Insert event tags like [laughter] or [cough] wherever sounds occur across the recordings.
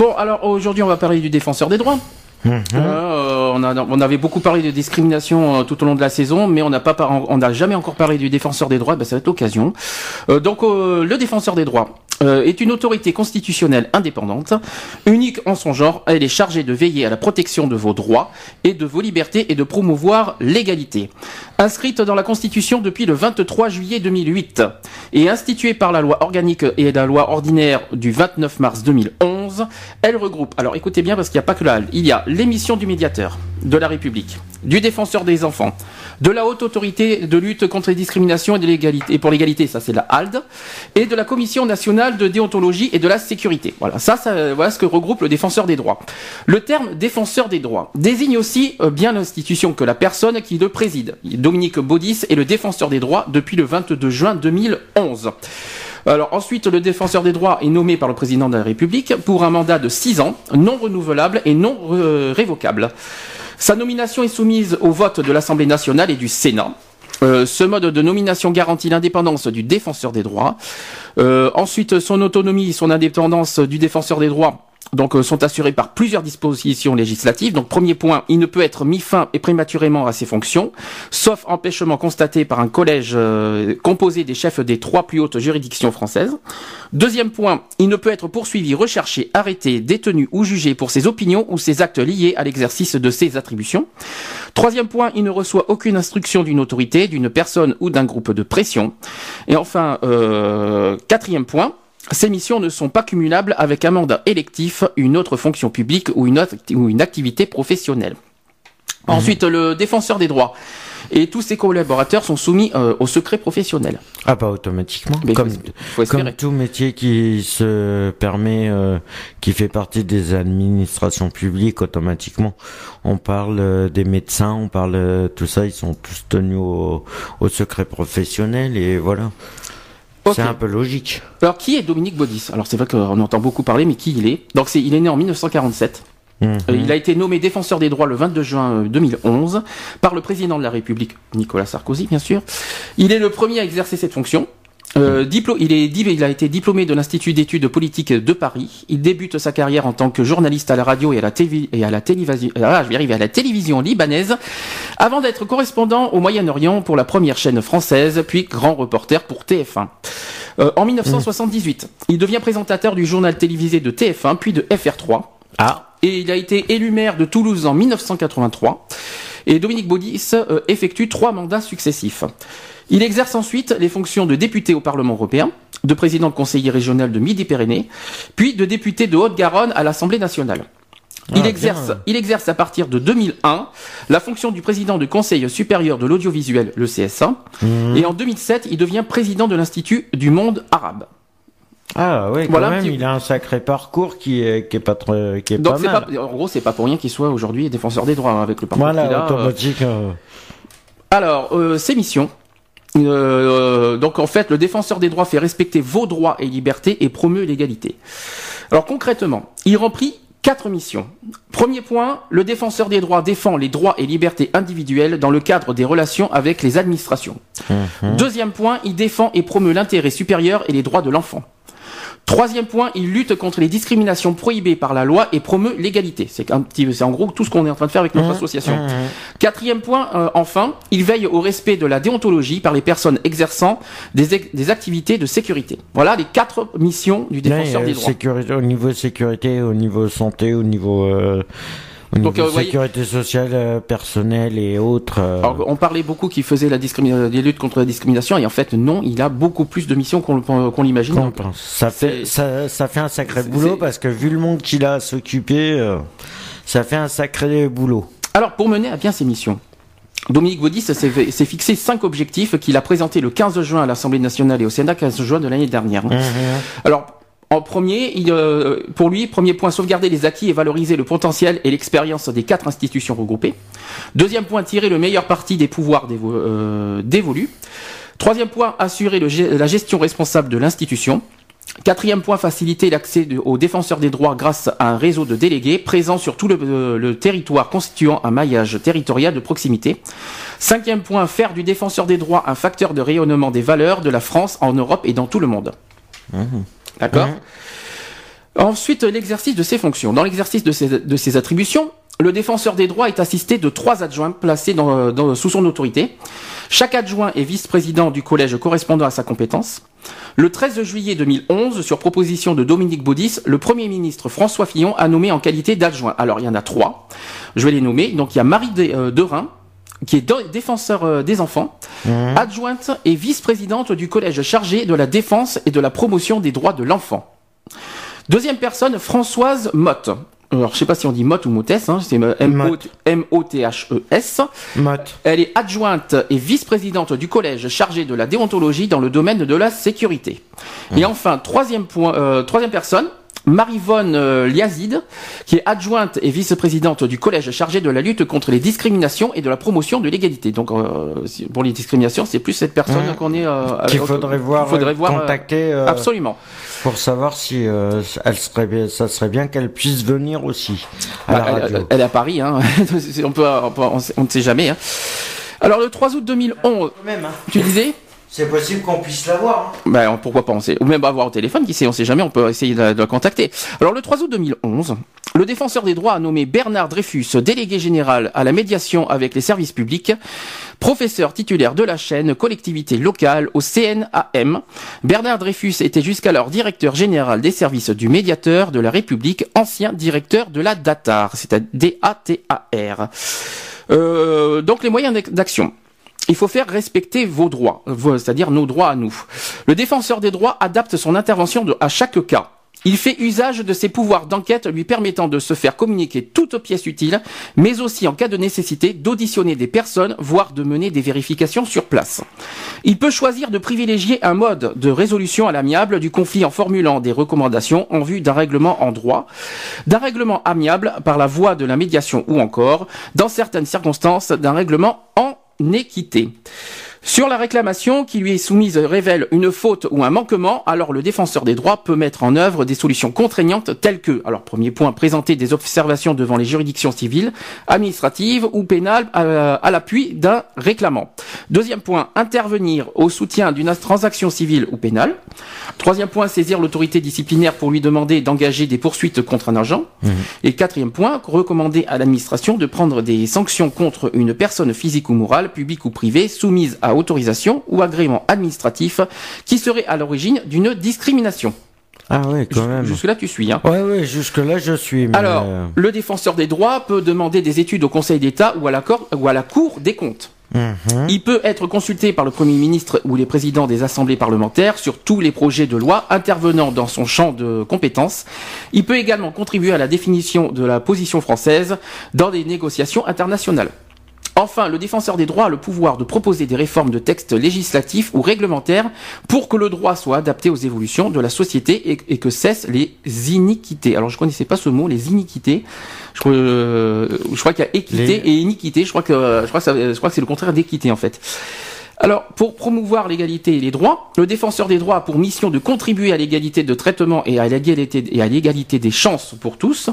Bon, alors aujourd'hui, on va parler du défenseur des droits. Euh, on, a- on avait beaucoup parlé de discrimination euh, tout au long de la saison, mais on n'a pas on n'a jamais encore parlé du défenseur des droits. Ben, ça va être l'occasion. Euh, donc, le défenseur des droits euh, est une autorité constitutionnelle indépendante, unique en son genre. Elle est chargée de veiller à la protection de vos droits et de vos libertés et de promouvoir l'égalité. Inscrite dans la Constitution depuis le 23 juillet 2008 et instituée par la loi organique et la loi ordinaire du 29 mars 2011, elle regroupe, alors écoutez bien parce qu'il n'y a pas que la il y a l'émission du médiateur de la République, du défenseur des enfants, de la haute autorité de lutte contre les discriminations et, de l'égalité, et pour l'égalité, ça c'est la HALD, et de la Commission nationale de déontologie et de la sécurité. Voilà, ça, ça voilà ce que regroupe le défenseur des droits. Le terme défenseur des droits désigne aussi euh, bien l'institution que la personne qui le préside. Dominique Baudis est le défenseur des droits depuis le 22 juin 2011. Alors ensuite, le défenseur des droits est nommé par le président de la République pour un mandat de 6 ans, non renouvelable et non euh, révocable. Sa nomination est soumise au vote de l'Assemblée nationale et du Sénat. Euh, ce mode de nomination garantit l'indépendance du défenseur des droits. Euh, ensuite, son autonomie et son indépendance du défenseur des droits donc euh, sont assurés par plusieurs dispositions législatives. Donc premier point, il ne peut être mis fin et prématurément à ses fonctions, sauf empêchement constaté par un collège euh, composé des chefs des trois plus hautes juridictions françaises. Deuxième point, il ne peut être poursuivi, recherché, arrêté, détenu ou jugé pour ses opinions ou ses actes liés à l'exercice de ses attributions. Troisième point, il ne reçoit aucune instruction d'une autorité, d'une personne ou d'un groupe de pression. Et enfin, euh, quatrième point, ces missions ne sont pas cumulables avec un mandat électif, une autre fonction publique ou une, autre, ou une activité professionnelle. Ensuite, le défenseur des droits et tous ses collaborateurs sont soumis euh, au secret professionnel. Ah, pas automatiquement. Mais comme, faut- tout métier qui se permet, euh, qui fait partie des administrations publiques, automatiquement. On parle euh, des médecins, on parle tout ça, ils sont tous tenus au, au secret professionnel et voilà. C'est un peu logique. Alors, qui est Dominique Baudis? Alors, c'est vrai qu'on entend beaucoup parler, mais qui il est? Donc, c'est, il est né en 1947. Mhm. Euh, Il a été nommé défenseur des droits le 22 juin euh, 2011 par le président de la République, Nicolas Sarkozy, bien sûr. Il est le premier à exercer cette fonction. Euh, diplo- il, est, il a été diplômé de l'Institut d'études politiques de Paris. Il débute sa carrière en tant que journaliste à la radio et à la, télévi- et à la télévision, ah, je vais arriver, à la télévision libanaise, avant d'être correspondant au Moyen-Orient pour la première chaîne française, puis grand reporter pour TF1. Euh, en 1978, il devient présentateur du journal télévisé de TF1, puis de FR3. Ah. Et il a été élu maire de Toulouse en 1983. Et Dominique Baudis euh, effectue trois mandats successifs. Il exerce ensuite les fonctions de député au Parlement européen, de président de conseiller régional de Midi-Pyrénées, puis de député de Haute-Garonne à l'Assemblée nationale. Il, Ah, exerce, bien. il exerce à partir de 2001 la fonction du président du Conseil supérieur de l'audiovisuel, le CSA, Mhm. et en 2007, il devient président de l'Institut du monde arabe. Ah ouais, quand Voilà même, petit- il a un sacré parcours qui est, qui est pas très, qui est Donc pas mal. pas, en gros, c'est pas pour rien qu'il soit aujourd'hui défenseur des droits hein, avec le parcours qu'il Voilà, a, euh, euh, Alors, euh, ces missions. Euh, donc en fait, le défenseur des droits fait respecter vos droits et libertés et promeut l'égalité. Alors concrètement, il remplit quatre missions. Premier point, le défenseur des droits défend les droits et libertés individuelles dans le cadre des relations avec les administrations. Deuxième point, il défend et promeut l'intérêt supérieur et les droits de l'enfant. Troisième point, il lutte contre les discriminations prohibées par la loi et promeut l'égalité. C'est un petit, c'est en gros tout ce qu'on est en train de faire avec notre association. Quatrième point, euh, enfin, il veille au respect de la déontologie par les personnes exerçant des, ex- des activités de sécurité. Voilà les quatre missions du défenseur Ouais, des euh, droits. sécurité, au niveau sécurité, au niveau santé, au niveau, euh, au Donc, niveau euh, voyez- sécurité sociale, euh, personnelle et autres. euh, Alors, on parlait beaucoup qu'il faisait la des luttes contre la discrimination et en fait non, il a beaucoup plus de missions qu'on qu'on l'imagine. pense. Ça fait, ça, ça fait un sacré boulot parce que vu le monde qu'il a à s'occuper, euh, ça fait un sacré boulot. Alors, pour mener à bien ses missions, Dominique Baudis s'est fixé cinq objectifs qu'il a présentés le 15 juin à l'Assemblée nationale et au Sénat 15 juin de l'année dernière. Mhm. Alors, En premier, il, euh, pour lui, premier point, sauvegarder les acquis et valoriser le potentiel et l'expérience des quatre institutions regroupées. Deuxième point, tirer le meilleur parti des pouvoirs euh, dévolus. Troisième point, assurer la gestion responsable de l'institution. Quatrième point, faciliter l'accès aux défenseurs des droits grâce à un réseau de délégués présents sur tout euh, le territoire constituant un maillage territorial de proximité. Cinquième point, faire du défenseur des droits un facteur de rayonnement des valeurs de la France en Europe et dans tout le monde. D'accord Ensuite, l'exercice de ses fonctions. Dans l'exercice de ses, de ses attributions, le défenseur des droits est assisté de trois adjoints placés dans- dans- sous son autorité. Chaque adjoint est vice-président du collège correspondant à sa compétence. Le 13 juillet 2011, sur proposition de Dominique Baudis, le Premier ministre François Fillon a nommé en qualité d'adjoint. Alors, il y en a trois. Je vais les nommer. Donc, il y a Marie de, euh, Derain, qui est défenseur euh, des enfants, adjointe et vice-présidente du collège chargé de la défense et de la promotion des droits de l'enfant. Deuxième personne, Françoise Motte. Alors, je sais pas si on dit Motte ou Mottès, hein, c'est Motte. M-O-T-H-E-S. Motte. Elle est adjointe et vice-présidente du collège chargé de la déontologie dans le domaine de la sécurité. Et enfin, troisième point, euh, troisième personne, Marivonne euh, Liazide, qui est adjointe et vice-présidente du collège chargé de la lutte contre les discriminations et de la promotion de l'égalité. Donc, euh, pour les discriminations, c'est plus cette personne Mhm. qu'on est. Euh, Qu'il faudrait voir, qu'il faudrait voir, contacter euh, absolument. pour savoir si elle serait bien, ça serait bien qu'elle puisse venir aussi à Bah, elle, radio. elle est à Paris, hein. [laughs] on, peut, ne sait jamais. hein. Alors, le 3 août 2011, Quand même, hein. tu disais? C'est possible qu'on puisse la voir. hein. Ben, pourquoi pas, on sait, ou même avoir au téléphone, qui sait, on sait jamais, on peut essayer de, de la contacter. Alors, le 3 août 2011, le défenseur des droits a nommé Bernard Dreyfus délégué général à la médiation avec les services publics, professeur titulaire de la chaîne collectivité locale au CNAM. Bernard Dreyfus était jusqu'alors directeur général des services du médiateur de la République, ancien directeur de la DATAR, c'est-à-dire D-A-T-A-R. Euh, donc, les moyens d'ac- d'action. Il faut faire respecter vos droits, c'est-à-dire nos droits à nous. Le défenseur des droits adapte son intervention à chaque cas. Il fait usage de ses pouvoirs d'enquête lui permettant de se faire communiquer toute pièce utile, mais aussi en cas de nécessité d'auditionner des personnes, voire de mener des vérifications sur place. Il peut choisir de privilégier un mode de résolution à l'amiable du conflit en formulant des recommandations en vue d'un règlement en droit, d'un règlement amiable par la voie de la médiation ou encore, dans certaines circonstances, d'un règlement en équité. Sur la réclamation qui lui est soumise révèle une faute ou un manquement, alors le défenseur des droits peut mettre en œuvre des solutions contraignantes telles que, alors premier point, présenter des observations devant les juridictions civiles, administratives ou pénales à, à l'appui d'un réclamant. Deuxième point, intervenir au soutien d'une transaction civile ou pénale. Troisième point, saisir l'autorité disciplinaire pour lui demander d'engager des poursuites contre un agent. Et quatrième point, recommander à l'administration de prendre des sanctions contre une personne physique ou morale, publique ou privée, soumise à autorisation ou agrément administratif, qui serait à l'origine d'une discrimination. Ah ouais, quand même. Jusque-là, tu suis. Hein. Ouais, ouais, jusque là je suis. mais, Alors, euh, le défenseur des droits peut demander des études au Conseil d'État ou, à la cor- ou à la Cour des comptes. mhm. Il peut être consulté par le Premier ministre ou les présidents des assemblées parlementaires sur tous les projets de loi intervenant dans son champ de compétences. Il peut également contribuer à la définition de la position française dans des négociations internationales. Enfin, le défenseur des droits a le pouvoir de proposer des réformes de textes législatifs ou réglementaires pour que le droit soit adapté aux évolutions de la société et, et que cessent les iniquités. Alors, je connaissais pas ce mot, les iniquités. Je, crois- euh, je crois qu'il y a équité Les- et iniquité. Je crois que, je crois que, ça- je crois que c'est le contraire d'équité en fait. Alors, pour promouvoir l'égalité et les droits, le défenseur des droits a pour mission de contribuer à l'égalité de traitement et à l'égalité et à l'égalité des chances pour tous,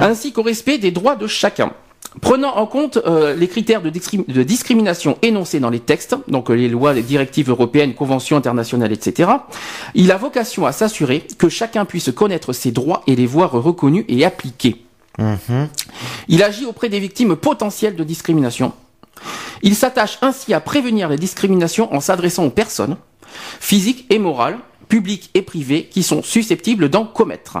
ainsi qu'au respect des droits de chacun. Prenant en compte euh, les critères de, discrim- de discrimination énoncés dans les textes, donc euh, les lois, les directives européennes, conventions internationales, etc., il a vocation à s'assurer que chacun puisse connaître ses droits et les voir reconnus et appliqués. Mhm. Il agit auprès des victimes potentielles de discrimination. Il s'attache ainsi à prévenir les discriminations en s'adressant aux personnes, physiques et morales, publiques et privées, qui sont susceptibles d'en commettre.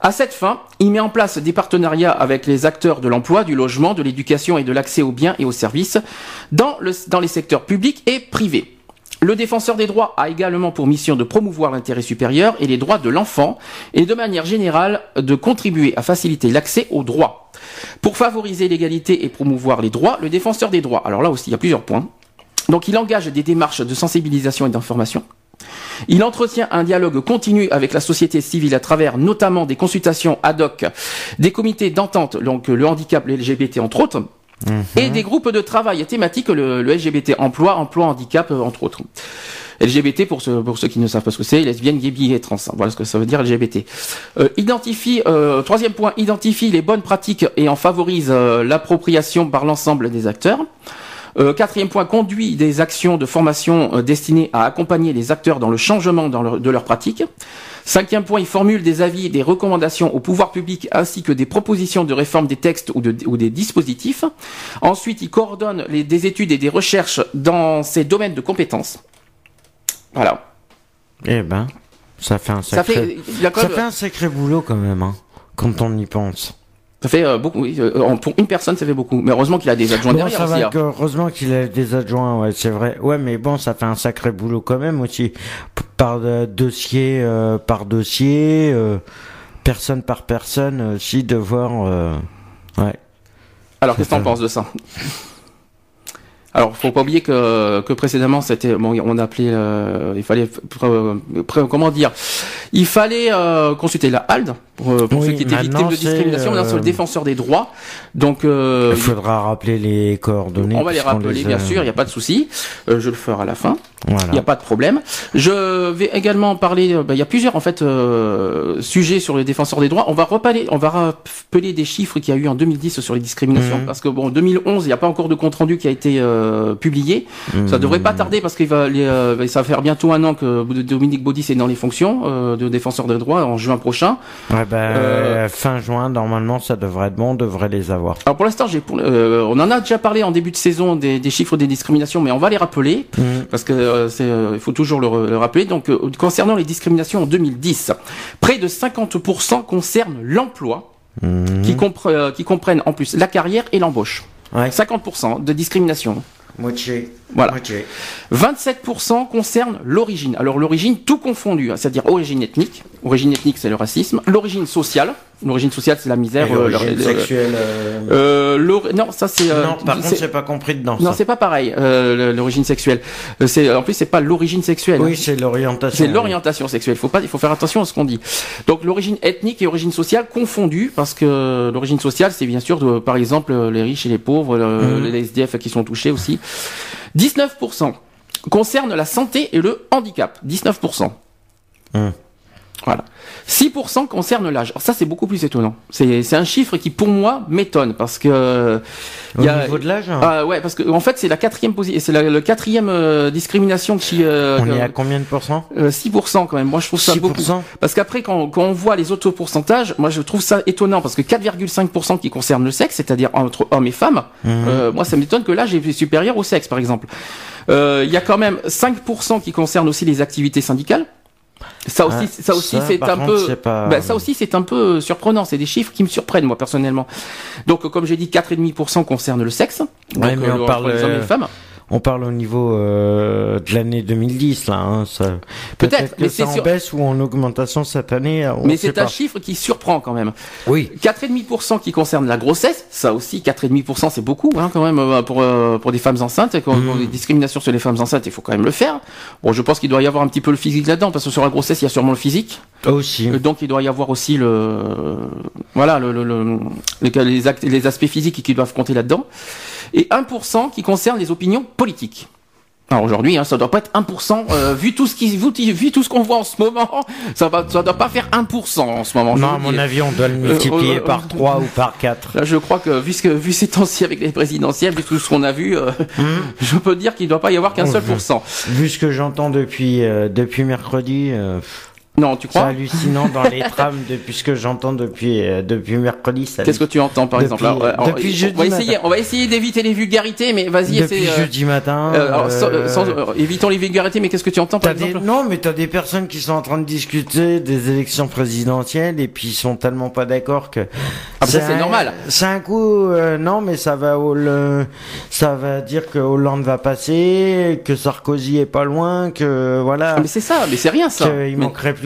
À cette fin, il met en place des partenariats avec les acteurs de l'emploi, du logement, de l'éducation et de l'accès aux biens et aux services dans, le- dans les secteurs publics et privés. Le défenseur des droits a également pour mission de promouvoir l'intérêt supérieur et les droits de l'enfant et de manière générale de contribuer à faciliter l'accès aux droits. Pour favoriser l'égalité et promouvoir les droits, le défenseur des droits, alors là aussi il y a plusieurs points, donc il engage des démarches de sensibilisation et d'information. Il entretient un dialogue continu avec la société civile à travers notamment des consultations ad hoc, des comités d'entente, donc le handicap, les LGBT entre autres, et des groupes de travail thématiques, le, le LGBT emploi, emploi, handicap, euh, entre autres. LGBT pour ceux, pour ceux qui ne savent pas ce que c'est, lesbienne, gay, bi et trans. Voilà ce que ça veut dire LGBT. Euh, identifie, euh, troisième point, identifie les bonnes pratiques et en favorise euh, l'appropriation par l'ensemble des acteurs. Euh, quatrième point, conduit des actions de formation euh, destinées à accompagner les acteurs dans le changement dans leur- de leurs pratiques. Cinquième point, il formule des avis et des recommandations au pouvoir public ainsi que des propositions de réforme des textes ou, de- ou des dispositifs. Ensuite, il coordonne les, des études et des recherches dans ses domaines de compétences. Voilà. Eh ben, ça fait un Ça sacré, fait, ça fait un sacré boulot quand même, hein, quand on y pense. Ça fait euh, beaucoup. oui, euh, pour une personne, ça fait beaucoup. Mais heureusement qu'il a des adjoints Bon, derrière ça aussi. va hein. que heureusement qu'il a des adjoints, ouais, c'est vrai. Ouais, mais bon, ça fait un sacré boulot quand même aussi. P- Par euh, dossier, euh, par dossier, euh, personne par personne aussi, de voir. euh, ouais. Alors, qu'est-ce que t'en penses de ça? Alors, faut pas oublier que, que précédemment, c'était bon, on appelait, euh, il fallait, comment dire, il fallait euh, consulter la HALD pour, euh, pour Oui, ceux qui étaient victimes de discrimination. c'est, Maintenant, c'est le euh, défenseur des droits. Donc, euh, Il faudra rappeler les coordonnées. on va les rappeler, les bien sûr. Il n'y a pas de souci. Euh, je le ferai à la fin. Voilà. Il n'y a pas de problème. Je vais également parler. euh, bah, Il y a plusieurs en fait euh, sujets sur les défenseurs des droits. On va reparler, on va rappeler des chiffres qu'il y a eu en 2010 sur les discriminations, Mhm. parce que bon, en 2011, il n'y a pas encore de compte rendu qui a été euh, publié. Ça Mhm. devrait pas tarder parce qu'il va, les, euh, ça va faire bientôt un an que Dominique Baudis est dans les fonctions euh, de défenseur des droits en juin prochain. Ouais, bah, fin juin, normalement, ça devrait être bon, on devrait les avoir. Alors pour l'instant, j'ai, on en a déjà parlé en début de saison des, des chiffres des discriminations, mais on va les rappeler. Mhm. parce que c'est, il faut toujours le, rappeler. Donc, concernant les discriminations en 2010, près de 50% concernent l'emploi, Mhm. qui, compre- qui comprennent en plus la carrière et l'embauche. Ouais. 50% de discrimination. Moitié. Voilà. Moitié. 27% concernent l'origine. Alors l'origine, tout confondu, hein, c'est-à-dire origine ethnique. Origine ethnique, c'est le racisme. L'origine sociale. L'origine sociale, c'est la misère. Et euh, l'origine le- le- sexuelle. euh, euh, l'ori- non, ça c'est. euh, non, par contre, c'est- pas compris dedans. non, ça. c'est pas pareil. euh, l'origine sexuelle. Euh, C'est en plus, c'est pas l'origine sexuelle. Oui, c'est l'orientation. C'est l'orientation sexuelle. Faut pas, il faut faire attention à ce qu'on dit. Donc l'origine ethnique et origine sociale confondues, parce que l'origine sociale, c'est bien sûr, de- par exemple, euh, les riches et les pauvres, le- Mhm. les SDF qui sont touchés aussi. 19% concerne la santé et le handicap. 19%. Mhm. Voilà. 6% concerne l'âge. Alors ça, c'est beaucoup plus étonnant. C'est un chiffre qui, pour moi, m'étonne parce que Au il y a- niveau de l'âge, hein, ah ouais, parce que en fait, c'est la quatrième position, c'est la le quatrième euh, discrimination qui euh, on est euh, à combien de pourcents euh, 6% quand même. Moi, je trouve ça beaucoup. 6% Parce qu'après, quand, quand on voit les autres pourcentages, moi, je trouve ça étonnant parce que 4,5% qui concernent le sexe, c'est-à-dire entre hommes et femmes, Mhm. euh, moi, ça m'étonne que l'âge est supérieur au sexe, par exemple. Euh, Il y a quand même 5% qui concernent aussi les activités syndicales. Ça aussi, Ouais, ça aussi, ça, c'est par un contre, peu. c'est pas- Ben, ça aussi, c'est un peu surprenant. C'est des chiffres qui me surprennent, moi, personnellement. Donc, comme j'ai dit, 4,5% concernent le sexe. Donc, Ouais, mais on entre parle, les hommes et les euh, femmes. On parle au niveau euh, de l'année 2010 là. Hein, ça... Peut-être, que mais c'est en sur- baisse ou en augmentation cette année. on Mais c'est un chiffre qui surprend quand même. Oui. 4,5% qui concerne la grossesse, ça aussi 4,5% c'est beaucoup hein, quand même euh, pour euh, pour des femmes enceintes. Et Quand Mhm. quand des discriminations sur les femmes enceintes, il faut quand même le faire. Bon, je pense qu'il doit y avoir un petit peu le physique là-dedans parce que sur la grossesse, il y a sûrement le physique. Aussi. Euh, Donc il doit y avoir aussi le voilà le, le, le- les, les actes, les aspects physiques qui doivent compter là-dedans. Et 1% qui concerne les opinions politiques. Alors aujourd'hui, hein, ça doit pas être 1%, euh, vu tout ce qui, vu, vu tout ce qu'on voit en ce moment, [laughs] ça va, ça doit pas faire 1% en ce moment. Non, à mon avis, on doit le multiplier euh, par euh, 3 ou par 4. Là, je crois que vu ce que vu ces temps-ci avec les présidentielles, vu tout ce qu'on a vu, euh, [laughs] je peux dire qu'il ne doit pas y avoir qu'un seul Mhm. pourcent. Vu ce que j'entends depuis euh, depuis mercredi, euh, Non, tu c'est crois hallucinant dans les trams depuis ce que j'entends depuis euh, depuis mercredi. Qu'est-ce que tu entends par Depuis- exemple Alors, alors, depuis on, jeudi va essayer, on va essayer d'éviter les vulgarités, mais vas-y, depuis euh, jeudi matin. euh, alors, sans- euh, sans- évitons les vulgarités, mais qu'est-ce que tu entends par des... exemple Non, mais t'as des personnes qui sont en train de discuter des élections présidentielles et puis ils sont tellement pas d'accord que. Ah, ça, c'est normal. C'est un coup, non, mais ça va au, le- ça va dire que Hollande va passer, que Sarkozy est pas loin, que voilà. Ah, mais c'est ça, mais c'est rien ça. qu'il Mais- manquerait plus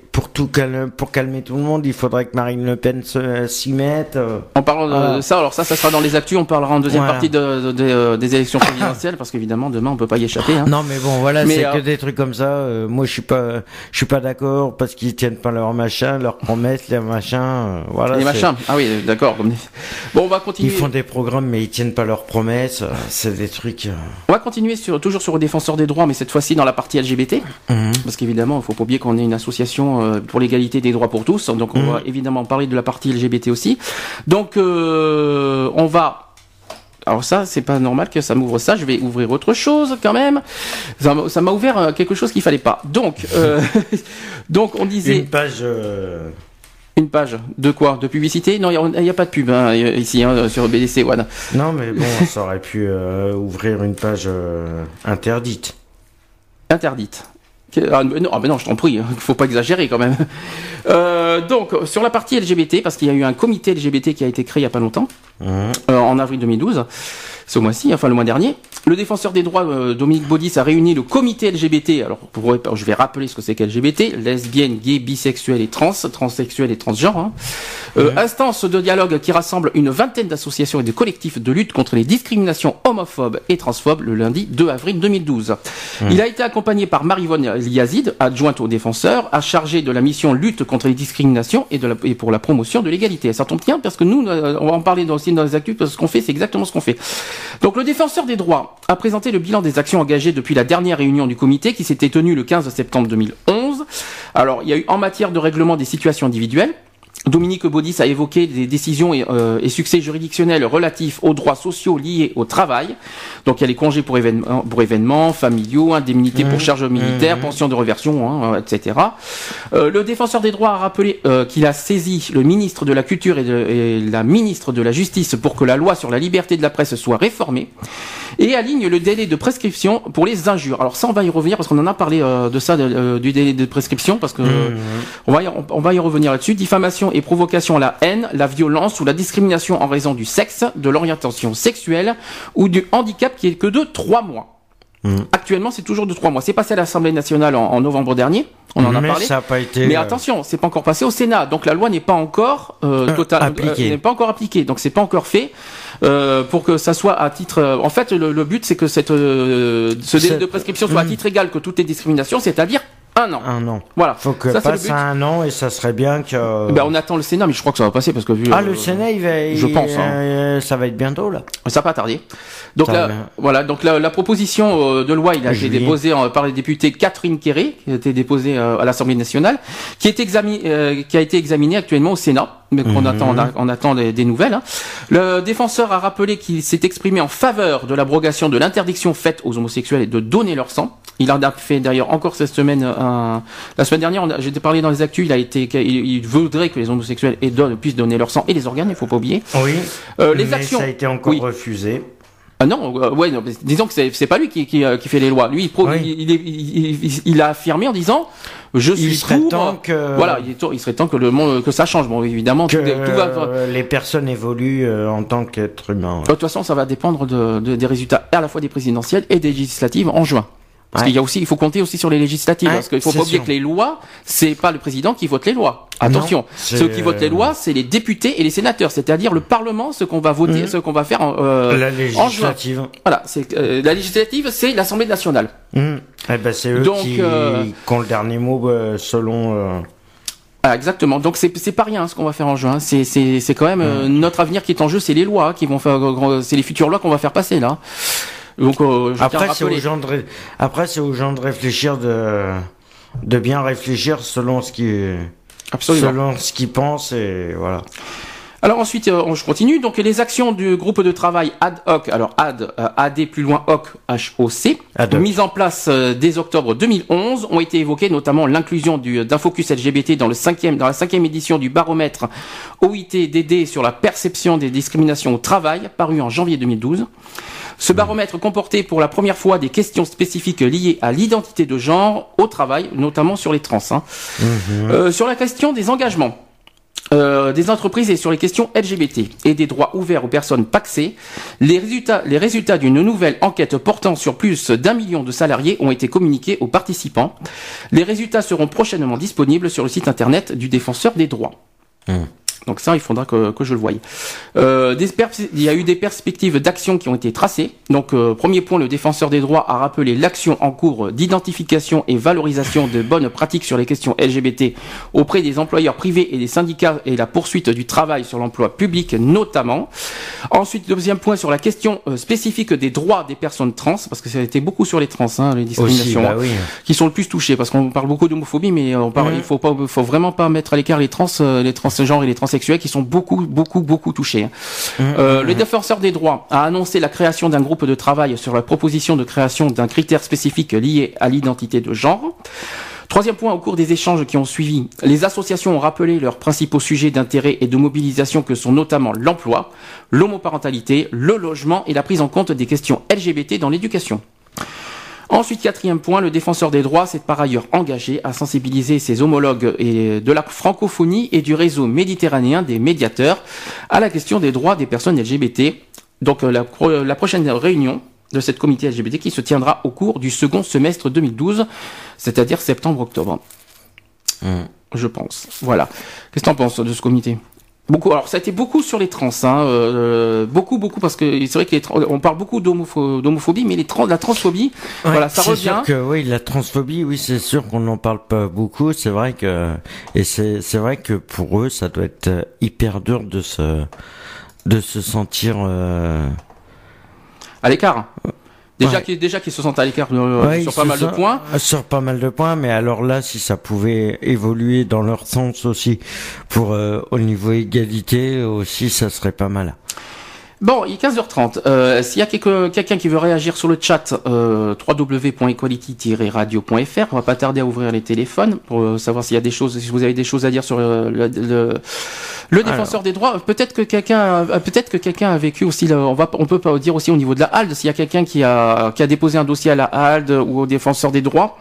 pour tout calmer, pour calmer tout le monde, il faudrait que Marine Le Pen s'y mette. Euh. En parlant de ça, alors ça, ça sera dans les actus. On parlera en deuxième partie de, euh, des élections présidentielles parce qu'évidemment demain on peut pas y échapper. Hein. Non, mais bon, voilà, c'est que des trucs comme ça. moi, je suis pas, je suis pas d'accord parce qu'ils tiennent pas leur machin, leurs promesses, les machins. voilà. Les machins. Ah oui, d'accord. Bon, on va continuer. Ils font des programmes, mais ils tiennent pas leurs promesses. C'est des trucs. On va continuer sur toujours sur les défenseurs des droits, mais cette fois-ci dans la partie LGBT, mhm. parce qu'évidemment, il faut pas oublier qu'on est une association euh, pour l'égalité des droits pour tous. Donc, on mhm. va évidemment parler de la partie LGBT aussi. Donc, euh, on va alors ça, c'est pas normal que ça m'ouvre ça. Je vais ouvrir autre chose quand même. Ça m'a ouvert euh, quelque chose qu'il fallait pas. Donc, [laughs] donc on disait une page. Une page de quoi? De publicité? Non, il n'y a, pas de pub hein, ici hein, sur BDC One. Non, mais bon, ça aurait pu ouvrir une page interdite. Interdite. Ah, non, ah, non, je t'en prie, il hein, faut pas exagérer quand même. Euh, donc, sur la partie LGBT, parce qu'il y a eu un comité LGBT qui a été créé il y a pas longtemps, mmh. euh, en avril 2012, ce mois-ci, enfin le mois dernier, le défenseur des droits, euh, Dominique Baudis, a réuni le comité LGBT. Alors, pour, je vais rappeler ce que c'est qu'LGBT, lesbienne, gay, bisexuel et trans, transsexuel et transgenre. Hein. Euh, instance de dialogue qui rassemble une vingtaine d'associations et de collectifs de lutte contre les discriminations homophobes et transphobes le lundi 2 avril 2012. Il a été accompagné par Marivonne Liazid, adjointe au défenseur, à charger de la mission lutte contre les discriminations et, de la, et pour la promotion de l'égalité. Ça tombe bien parce que nous, euh, on va en parler aussi dans les actus parce que ce qu'on fait, c'est exactement ce qu'on fait. Donc le défenseur des droits a présenté le bilan des actions engagées depuis la dernière réunion du comité qui s'était tenue le 15 septembre 2011. Alors il y a eu en matière de règlement des situations individuelles, Dominique Baudis a évoqué des décisions euh, et, succès juridictionnels relatifs aux droits sociaux liés au travail. Donc il y a les congés pour événements, pour événements familiaux, indemnités pour charges militaires, mmh. pensions de reversion, hein, etc. Euh, le défenseur des droits a rappelé euh, qu'il a saisi le ministre de la Culture et, et, la ministre de la Justice pour que la loi sur la liberté de la presse soit réformée et aligne le délai de prescription pour les injures. Alors ça, on va y revenir parce qu'on en a parlé de ça, du délai de prescription, parce que mmh. on, va y, on va y revenir là-dessus. Diffamation et provocation à la haine, la violence ou la discrimination en raison du sexe, de l'orientation sexuelle ou du handicap qui est que de trois mois. Hmm. Actuellement, c'est toujours de trois mois. C'est passé à l'Assemblée nationale en, novembre dernier. On en a parlé. Ça a pas été. Mais euh, attention, c'est pas encore passé au Sénat. Donc la loi n'est pas encore euh, euh totalement euh, n'est pas encore appliquée. Donc c'est pas encore fait pour que ça soit à titre. en fait, le, but c'est que cette ce délai de prescription soit à hmm. titre égal que toutes les discriminations, c'est-à-dire un an. Un an. Voilà. Faut que ça, passe un an et ça serait bien que. Eh ben, on attend le Sénat, mais je crois que ça va passer parce que vu. Ah, le Sénat, il va. Je pense. Hein. Euh, ça va être bientôt là. Ça va pas tarder. Donc là, voilà. Donc la, proposition euh, de loi, il a été déposée par les députés Catherine Quéré, qui a été déposée euh, à l'Assemblée nationale, qui est examiné, qui a été examinée actuellement au Sénat mais qu'on attend, on, attend des, nouvelles. Hein. Le défenseur a rappelé qu'il s'est exprimé en faveur de l'abrogation de l'interdiction faite aux homosexuels de donner leur sang. Il a fait d'ailleurs encore cette semaine. Un... La semaine dernière, j'ai parlé dans les actus. Il a été, il, voudrait que les homosexuels puissent donner leur sang et les organes. Il faut pas oublier. Oui. Euh, les mais actions. Ça a été encore refusé. Ah non, euh, ouais, disons que c'est pas lui qui, qui, euh, qui, fait les lois. Lui, il, il, il, a affirmé en disant je suis il serait temps que voilà, il, serait temps que le monde que ça change. Bon, évidemment, que tout, va... les personnes évoluent en tant qu'être humain. De toute façon, ça va dépendre de, de, des résultats à la fois des présidentielles et des législatives en juin. Parce qu'il y a aussi, il faut compter aussi sur les législatives, parce qu'il faut pas oublier que les lois, c'est pas le président qui vote les lois. Attention, ceux qui votent les lois, c'est les députés et les sénateurs, c'est-à-dire le Parlement, ce qu'on va voter, mmh. ce qu'on va faire en, euh, la législative. Voilà, c'est euh, la législative, c'est l'Assemblée nationale. Mmh. Eh ben c'est eux qui, euh, qui, ont le dernier mot euh, selon. Euh, ah, exactement. Donc c'est c'est pas rien ce qu'on va faire en juin. C'est c'est c'est quand même mmh. notre avenir qui est en jeu. C'est les lois qui vont faire. C'est les futures lois qu'on va faire passer là. Donc, euh, après, c'est aux gens de après c'est aux gens de réfléchir de de bien réfléchir selon ce qui Absolument. selon ce qu'ils pensent et voilà. Alors ensuite, euh, je continue. Donc les actions du groupe de travail ad hoc, alors ad, euh, AD plus loin hoc, HOC, mise en place dès octobre 2011, ont été évoquées notamment l'inclusion d'un focus LGBT dans le cinquième, dans la cinquième édition du baromètre OIT-DD sur la perception des discriminations au travail, paru en janvier 2012. Ce baromètre comportait pour la première fois des questions spécifiques liées à l'identité de genre au travail, notamment sur les trans. Hein. Mhm. Euh, sur la question des engagements. euh, des entreprises et sur les questions LGBT et des droits ouverts aux personnes paxées, les résultats, les résultats d'une nouvelle enquête portant sur plus d'un million de salariés ont été communiqués aux participants. Les résultats seront prochainement disponibles sur le site internet du défenseur des droits. Hum. Donc ça, il faudra que, que je le voie. Euh, des il y a eu des perspectives d'action qui ont été tracées. Donc, euh, premier point, le défenseur des droits a rappelé l'action en cours d'identification et valorisation de bonnes pratiques sur les questions LGBT auprès des employeurs privés et des syndicats et la poursuite du travail sur l'emploi public notamment. Ensuite, deuxième point sur la question euh, spécifique des droits des personnes trans, parce que ça a été beaucoup sur les trans, hein, les Aussi, discriminations bah oui. qui sont le plus touchés parce qu'on parle beaucoup d'homophobie mais on parle il faut pas faut vraiment pas mettre à l'écart les trans les transgenres et les transsexuels qui sont beaucoup beaucoup beaucoup touchés. hein. Euh, le défenseur des droits a annoncé la création d'un groupe de travail sur la proposition de création d'un critère spécifique lié à l'identité de genre. Troisième point, au cours des échanges qui ont suivi, les associations ont rappelé leurs principaux sujets d'intérêt et de mobilisation que sont notamment l'emploi, l'homoparentalité, le logement et la prise en compte des questions LGBT dans l'éducation. Ensuite, quatrième point, le défenseur des droits s'est par ailleurs engagé à sensibiliser ses homologues et de la francophonie et du réseau méditerranéen des médiateurs à la question des droits des personnes LGBT. Donc euh, la, pro- la prochaine réunion de cette comité LGBT qui se tiendra au cours du second semestre 2012, c'est-à-dire septembre-octobre, Hum. je pense. Voilà. Qu'est-ce que tu en penses de ce comité? Beaucoup. Alors ça a été beaucoup sur les trans, hein, euh, beaucoup, beaucoup parce que c'est vrai qu'on parle beaucoup d'homopho- d'homophobie, mais les trans, la transphobie, Ouais, voilà, ça c'est revient. sûr que oui, la transphobie, oui, c'est sûr qu'on n'en parle pas beaucoup. C'est vrai que et c'est c'est vrai que pour eux, ça doit être euh, hyper dur de se de se sentir. Euh... À l'écart. Déjà Ouais. déjà qu'ils se sentent à l'écart euh, ouais, sur pas mal de points. Sur pas mal de points, mais alors là, si ça pouvait évoluer dans leur sens aussi, pour euh, au niveau égalité aussi, ça serait pas mal. Bon, il est 15h30. Euh, S'il y a quelqu'un qui veut réagir sur le chat, euh, www.equality-radio.fr, on va pas tarder à ouvrir les téléphones pour euh, savoir s'il y a des choses, si vous avez des choses à dire sur euh, le, le, le défenseur des droits. Peut-être que quelqu'un, a- peut-être que quelqu'un a vécu aussi. on va, on peut pas dire aussi au niveau de la HALD. S'il y a quelqu'un qui a, qui a déposé un dossier à la HALD ou au défenseur des droits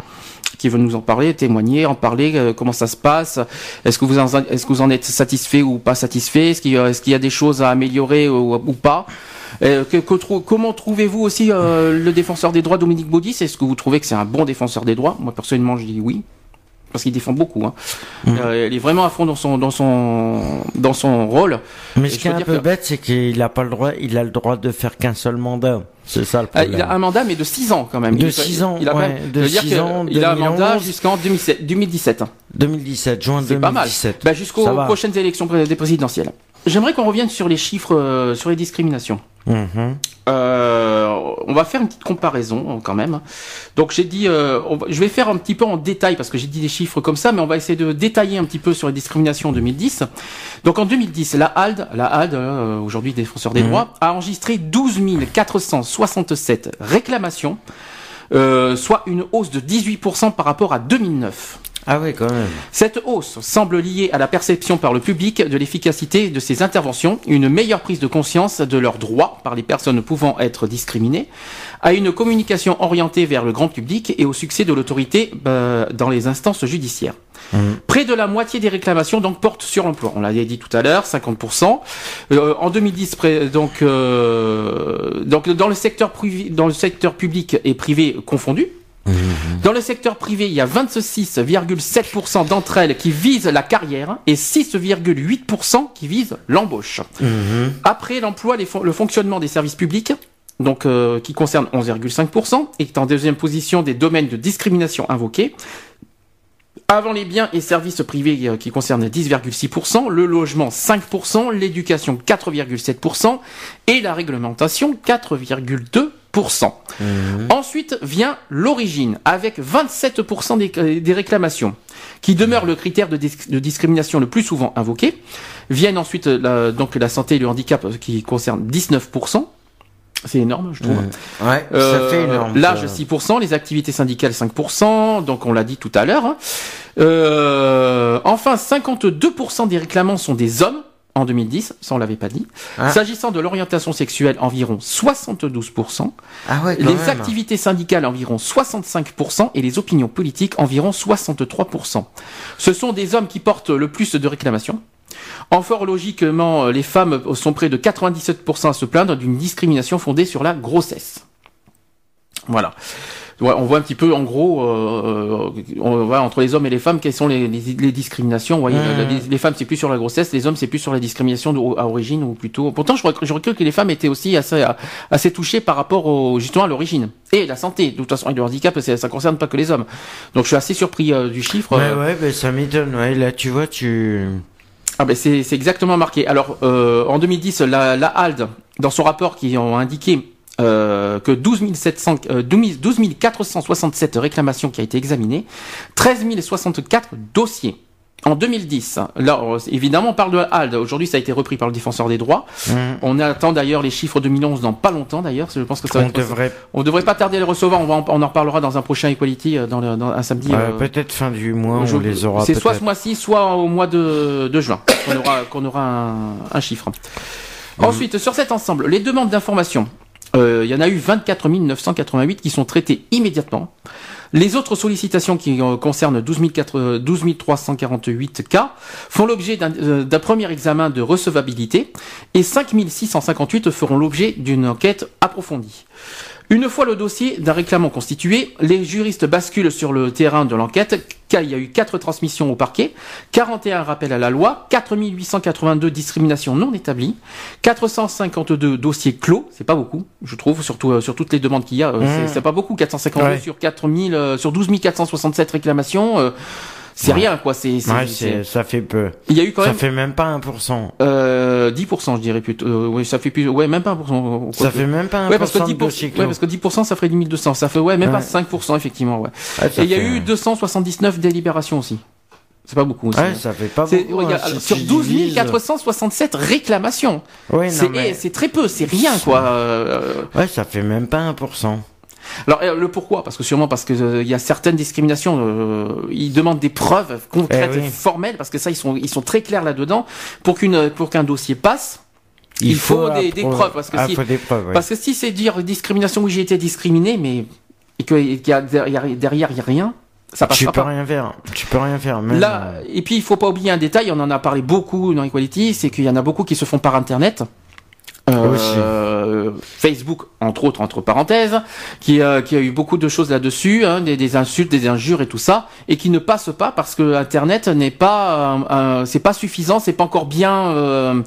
qui veut nous en parler, témoigner, en parler, euh, comment ça se passe, est-ce que vous en, est-ce que vous en êtes satisfait ou pas satisfait, est-ce qu'il y a, est-ce qu'il y a des choses à améliorer ou, ou pas Euh, que- que trou- comment trouvez-vous aussi euh, le défenseur des droits Dominique Baudis Est-ce que vous trouvez que c'est un bon défenseur des droits? Moi personnellement, je dis oui. Parce qu'il défend beaucoup. Hein. Mhm. Euh, il est vraiment à fond dans son dans son dans son rôle. Mais ce qui est un peu que- bête, c'est qu'il a pas le droit, il a le droit de faire qu'un seul mandat. C'est ça le Ah, problème. il a un mandat, mais de 6 ans quand même. De Il- six ans, il a quand ouais, même- de dire six ans, Il a un mandat 2011. jusqu'en 2017. 2017. 2017, juin C'est pas mal. 2017. Bah, jusqu'aux prochaines élections pré- des présidentielles. J'aimerais qu'on revienne sur les chiffres euh, sur les discriminations. Mhm. Euh, on va faire une petite comparaison euh, quand même. Donc j'ai dit, euh, on va- je vais faire un petit peu en détail parce que j'ai dit des chiffres comme ça, mais on va essayer de détailler un petit peu sur les discriminations en 2010. Donc en 2010, la HALD, la HALD, euh, aujourd'hui défenseur des Mhm. droits, a enregistré 12 467 réclamations, euh, soit une hausse de 18% par rapport à 2009. Ah oui, quand même. Cette hausse semble liée à la perception par le public de l'efficacité de ces interventions, une meilleure prise de conscience de leurs droits par les personnes pouvant être discriminées, à une communication orientée vers le grand public et au succès de l'autorité euh, dans les instances judiciaires. Mhm. Près de la moitié des réclamations donc portent sur l'emploi. On l'avait dit tout à l'heure, 50%. Euh, en 2010, près- donc, euh, donc dans le secteur privé, dans le secteur public et privé confondu. Dans le secteur privé, il y a 26,7% d'entre elles qui visent la carrière et 6,8% qui visent l'embauche. Mhm. Après l'emploi, le fonctionnement des services publics, donc euh, qui concerne 11,5%, est en deuxième position des domaines de discrimination invoqués. Avant les biens et services privés euh, qui concernent 10,6%, le logement 5%, l'éducation 4,7% et la réglementation 4,2%. Ensuite vient l'origine avec 27% des, des réclamations qui demeure le critère de, dis- de discrimination le plus souvent invoqué. Viennent ensuite euh, la, donc la santé et le handicap euh, qui concerne 19%. C'est énorme, je trouve. Ouais, Euh, ça fait énorme. L'âge ça. 6%, les activités syndicales 5%, donc on l'a dit tout à l'heure. hein. Euh, enfin, 52% des réclamants sont des hommes en 2010, ça on l'avait pas dit. Ah. S'agissant de l'orientation sexuelle, environ 72%. Ah ouais, Les même. activités syndicales, environ 65%, et les opinions politiques, environ 63%. Ce sont des hommes qui portent le plus de réclamations. En fort logiquement, les femmes sont près de 97% à se plaindre d'une discrimination fondée sur la grossesse. Voilà on voit un petit peu en gros euh, on voit entre les hommes et les femmes quelles sont les, discriminations. Vous voyez, les, femmes c'est plus sur la grossesse, les hommes c'est plus sur la discrimination à origine ou plutôt. Pourtant, je, je recule que les femmes étaient aussi assez assez touchées par rapport au, justement à l'origine et la santé. De toute façon, le handicap ça, concerne pas que les hommes. Donc je suis assez surpris euh, du chiffre. Ouais, ouais, ben, ça m'étonne. Ouais, là tu vois, tu ah ben c'est exactement marqué. Alors euh, en 2010, la, la HALD, dans son rapport qui ont indiqué euh, que 12, 700, 12, 467 réclamations qui a été examinées, 13 064 dossiers. En 2010, là, évidemment, on parle de HALD. Aujourd'hui, ça a été repris par le défenseur des droits. Mmh. On attend d'ailleurs les chiffres 2011 dans pas longtemps, d'ailleurs. Je pense que ça on devrait. On devrait pas tarder à les recevoir. On, va en, on en reparlera dans un prochain Equality euh, dans, le, dans un samedi. Euh, Peut-être fin du mois, on les aura. C'est soit ce mois-ci, soit au mois de, de juin qu'on aura, qu'on aura un, un chiffre. Mmh. Ensuite, sur cet ensemble, les demandes d'information. Euh, il y en a eu 24 988 qui sont traitées immédiatement. Les autres sollicitations qui euh, concernent 12, 348 cas font l'objet euh, d'un premier examen de recevabilité et 5 658 feront l'objet d'une enquête approfondie. Une fois le dossier d'un réclamant constitué, les juristes basculent sur le terrain de l'enquête, car il y a eu 4 transmissions au parquet, 41 rappels à la loi, 4882 discriminations non établies, 452 dossiers clos, c'est pas beaucoup, je trouve, surtout euh, sur toutes les demandes qu'il y a, euh, c'est mmh. pas beaucoup, 452 sur 4000, euh, sur 12 467 réclamations. C'est rien, quoi. C'est, ouais, ça fait peu. Il y a eu quand même. Ça fait même pas 1%. Euh, 10%, je dirais plutôt. Euh, oui, ça fait plus, ouais, même pas 1%. Ça fait même pas 1%. Ouais, parce que 10%, ouais, parce que 10%, ça ferait 10 200. Ça fait, ouais, même pas 5%, effectivement, ouais. Et il y a eu 279 délibérations aussi. C'est pas beaucoup aussi. Ouais, hein. ça fait pas beaucoup. Hein, sur 12 467 réclamations. Ouais, c'est, mais... c'est très peu, c'est rien, quoi. Euh, ouais, ça fait même pas 1%. Alors euh, le pourquoi? Parce que sûrement parce que euh, il y a certaines discriminations. Euh, ils demandent des preuves concrètes, et eh formelles, parce que ça ils sont ils sont très clairs là-dedans pour qu'une pour qu'un dossier passe. Il, faut, des, des, preuves parce que ah, si preuves, parce que si c'est dire discrimination où j'ai été discriminé mais et qu'il y a derrière il y a rien ça tu peux rien faire. Tu peux rien faire. Même Là, et puis il faut pas oublier un détail, on en a parlé beaucoup dans Equality, c'est qu'il y en a beaucoup qui se font par internet. Euh, Facebook, entre autres, entre parenthèses, qui, euh, qui a eu beaucoup de choses là-dessus, hein, des, des, insultes, des injures et tout ça, et qui ne passe pas parce que Internet n'est pas, euh, c'est pas suffisant, c'est pas encore bien, euh,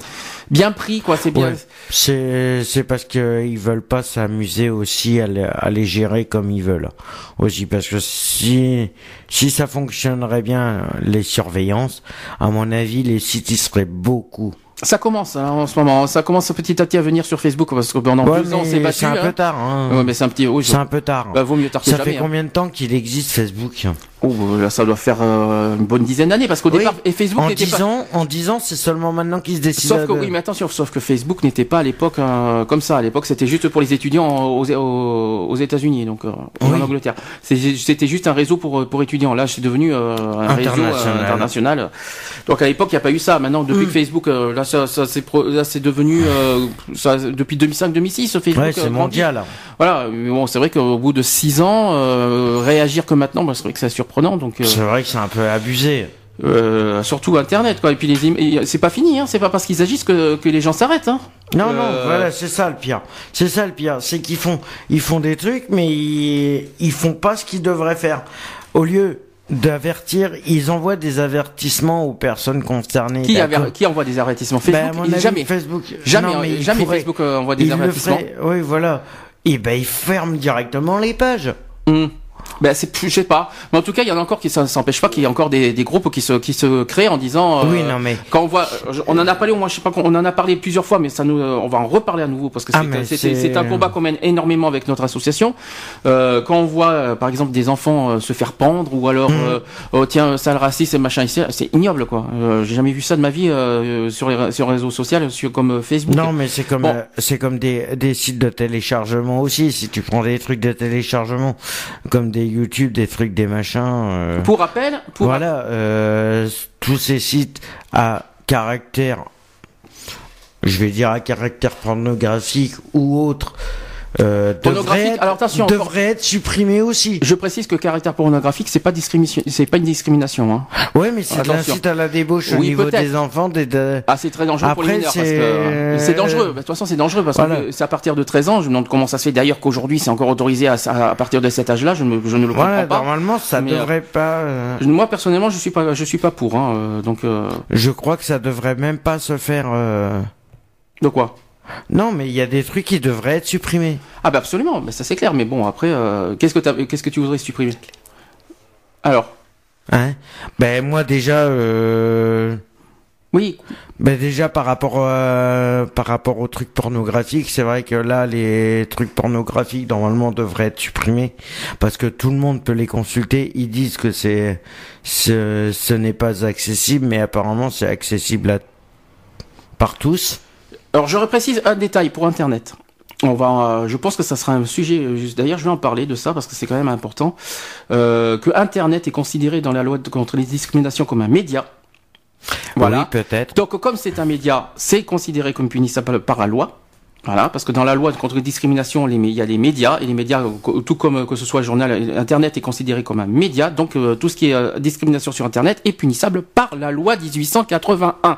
bien pris, quoi. C'est bien. C'est, c'est parce que ils veulent pas s'amuser aussi à, à, les gérer comme ils veulent aussi, parce que si, si ça fonctionnerait bien les surveillances, à mon avis, les sites ils seraient beaucoup ça commence hein, en ce moment. Ça commence petit à petit à venir sur Facebook parce que pendant deux ans c'est battu. C'est un peu hein. tard. Hein. Ouais, mais c'est un petit. Oui, c'est un peu tard. Bah, vaut mieux tard que ça jamais. fait combien de temps qu'il existe Facebook? Oh, là, ça doit faire euh, une bonne dizaine d'années parce qu'au départ, et Facebook en n'était pas. Ans, en 10 ans, c'est seulement maintenant qu'ils se décident. Sauf que, oui, mais attention, sauf que Facebook n'était pas à l'époque euh, comme ça. À l'époque, c'était juste pour les étudiants aux, aux, aux États-Unis, donc euh, en Angleterre. C'était juste un réseau pour pour étudiants. Là, c'est devenu un réseau international. Donc à l'époque, il n'y a pas eu ça. Maintenant, depuis mm. que Facebook, là, ça, ça c'est devenu ça, depuis 2005-2006, Facebook. Ouais, c'est mondial. Voilà. Bon, c'est vrai qu'au bout de 6 ans, réagir que maintenant, bah, c'est vrai que ça surprend donc. Euh, c'est vrai que c'est un peu abusé. Euh, surtout Internet, quoi. Et puis les c'est pas fini, hein. C'est pas parce qu'ils agissent que, que les gens s'arrêtent, hein. Non, non, euh, voilà, c'est ça le pire. C'est ça le pire, c'est qu'ils font, ils font des trucs, mais ils, ils font pas ce qu'ils devraient faire. Au lieu d'avertir, ils envoient des avertissements aux personnes concernées. Qui, qui envoie des avertissements? Ben, Facebook Jamais. Facebook. Jamais, jamais Facebook envoie des avertissements. oui, voilà. Et ben ils ferment directement les pages. Hum. Ben c'est je sais pas. Mais en tout cas, il y en a encore qui ça s'empêche pas qu'il y a encore des, des, groupes qui se qui se créent en disant euh, Oui, non mais quand on voit on en a parlé au moins je sais pas on en a parlé plusieurs fois mais ça nous on va en reparler à nouveau parce que ah, c'est un combat qu'on mène énormément avec notre association. Euh, quand on voit euh, par exemple des enfants euh, se faire pendre ou alors mmh. oh, tiens sale raciste et machin ici, c'est ignoble quoi. J'ai jamais vu ça de ma vie sur les sur les réseaux sociaux sur comme Facebook. Non, mais c'est comme c'est comme des des sites de téléchargement aussi si tu prends des trucs de téléchargement comme des YouTube, des trucs, des machins. Euh, pour rappel, pour voilà, euh, tous ces sites à caractère, je vais dire à caractère pornographique ou autre, euh, devrait, alors attention, devrait être supprimé aussi. Je précise que caractère pornographique, c'est pas discrimination, c'est pas une discrimination. Hein. Ouais, mais c'est l'insulte à la débauche au Oui, niveau des enfants. Des, de- Ah, c'est très dangereux pour les mineurs c'est- que euh, dangereux. Bah, De toute façon, c'est dangereux parce Voilà. que c'est à partir de 13 ans. Je me demande comment ça se fait. D'ailleurs, qu'aujourd'hui, c'est encore autorisé à, partir de cet âge-là. Je, ne- je ne le comprends Voilà, pas. normalement, ça Mais, euh, devrait pas. euh, Moi, personnellement, je suis pas, je suis pas pour. Hein, donc, euh, Je crois que ça devrait même pas se faire. euh, de quoi? Non, mais il y a des trucs qui devraient être supprimés. Ah, bah absolument. Bah, ça c'est clair. Mais bon, après, euh, qu'est-ce que t'as- qu'est-ce que tu voudrais supprimer? Alors, Hein? Ben moi déjà. Euh... oui, Ben déjà par rapport euh, par rapport aux trucs pornographiques, c'est vrai que là les trucs pornographiques normalement devraient être supprimés parce que tout le monde peut les consulter. Ils disent que c'est ce, ce n'est pas accessible, mais apparemment c'est accessible à par tous. Alors je reprécise un détail pour Internet. On va, euh, je pense que ça sera un sujet. euh, D'ailleurs, je vais en parler de ça parce que c'est quand même important euh, que Internet est considéré dans la loi de- contre les discriminations comme un média. Voilà. Oui, peut-être. Donc, comme c'est un média, c'est considéré comme punissable par la loi. Voilà, parce que dans la loi contre les discriminations, il y a les médias, et les médias, tout comme euh, que ce soit journal, euh, Internet est considéré comme un média, donc euh, tout ce qui est euh, discrimination sur Internet est punissable par la loi 1881.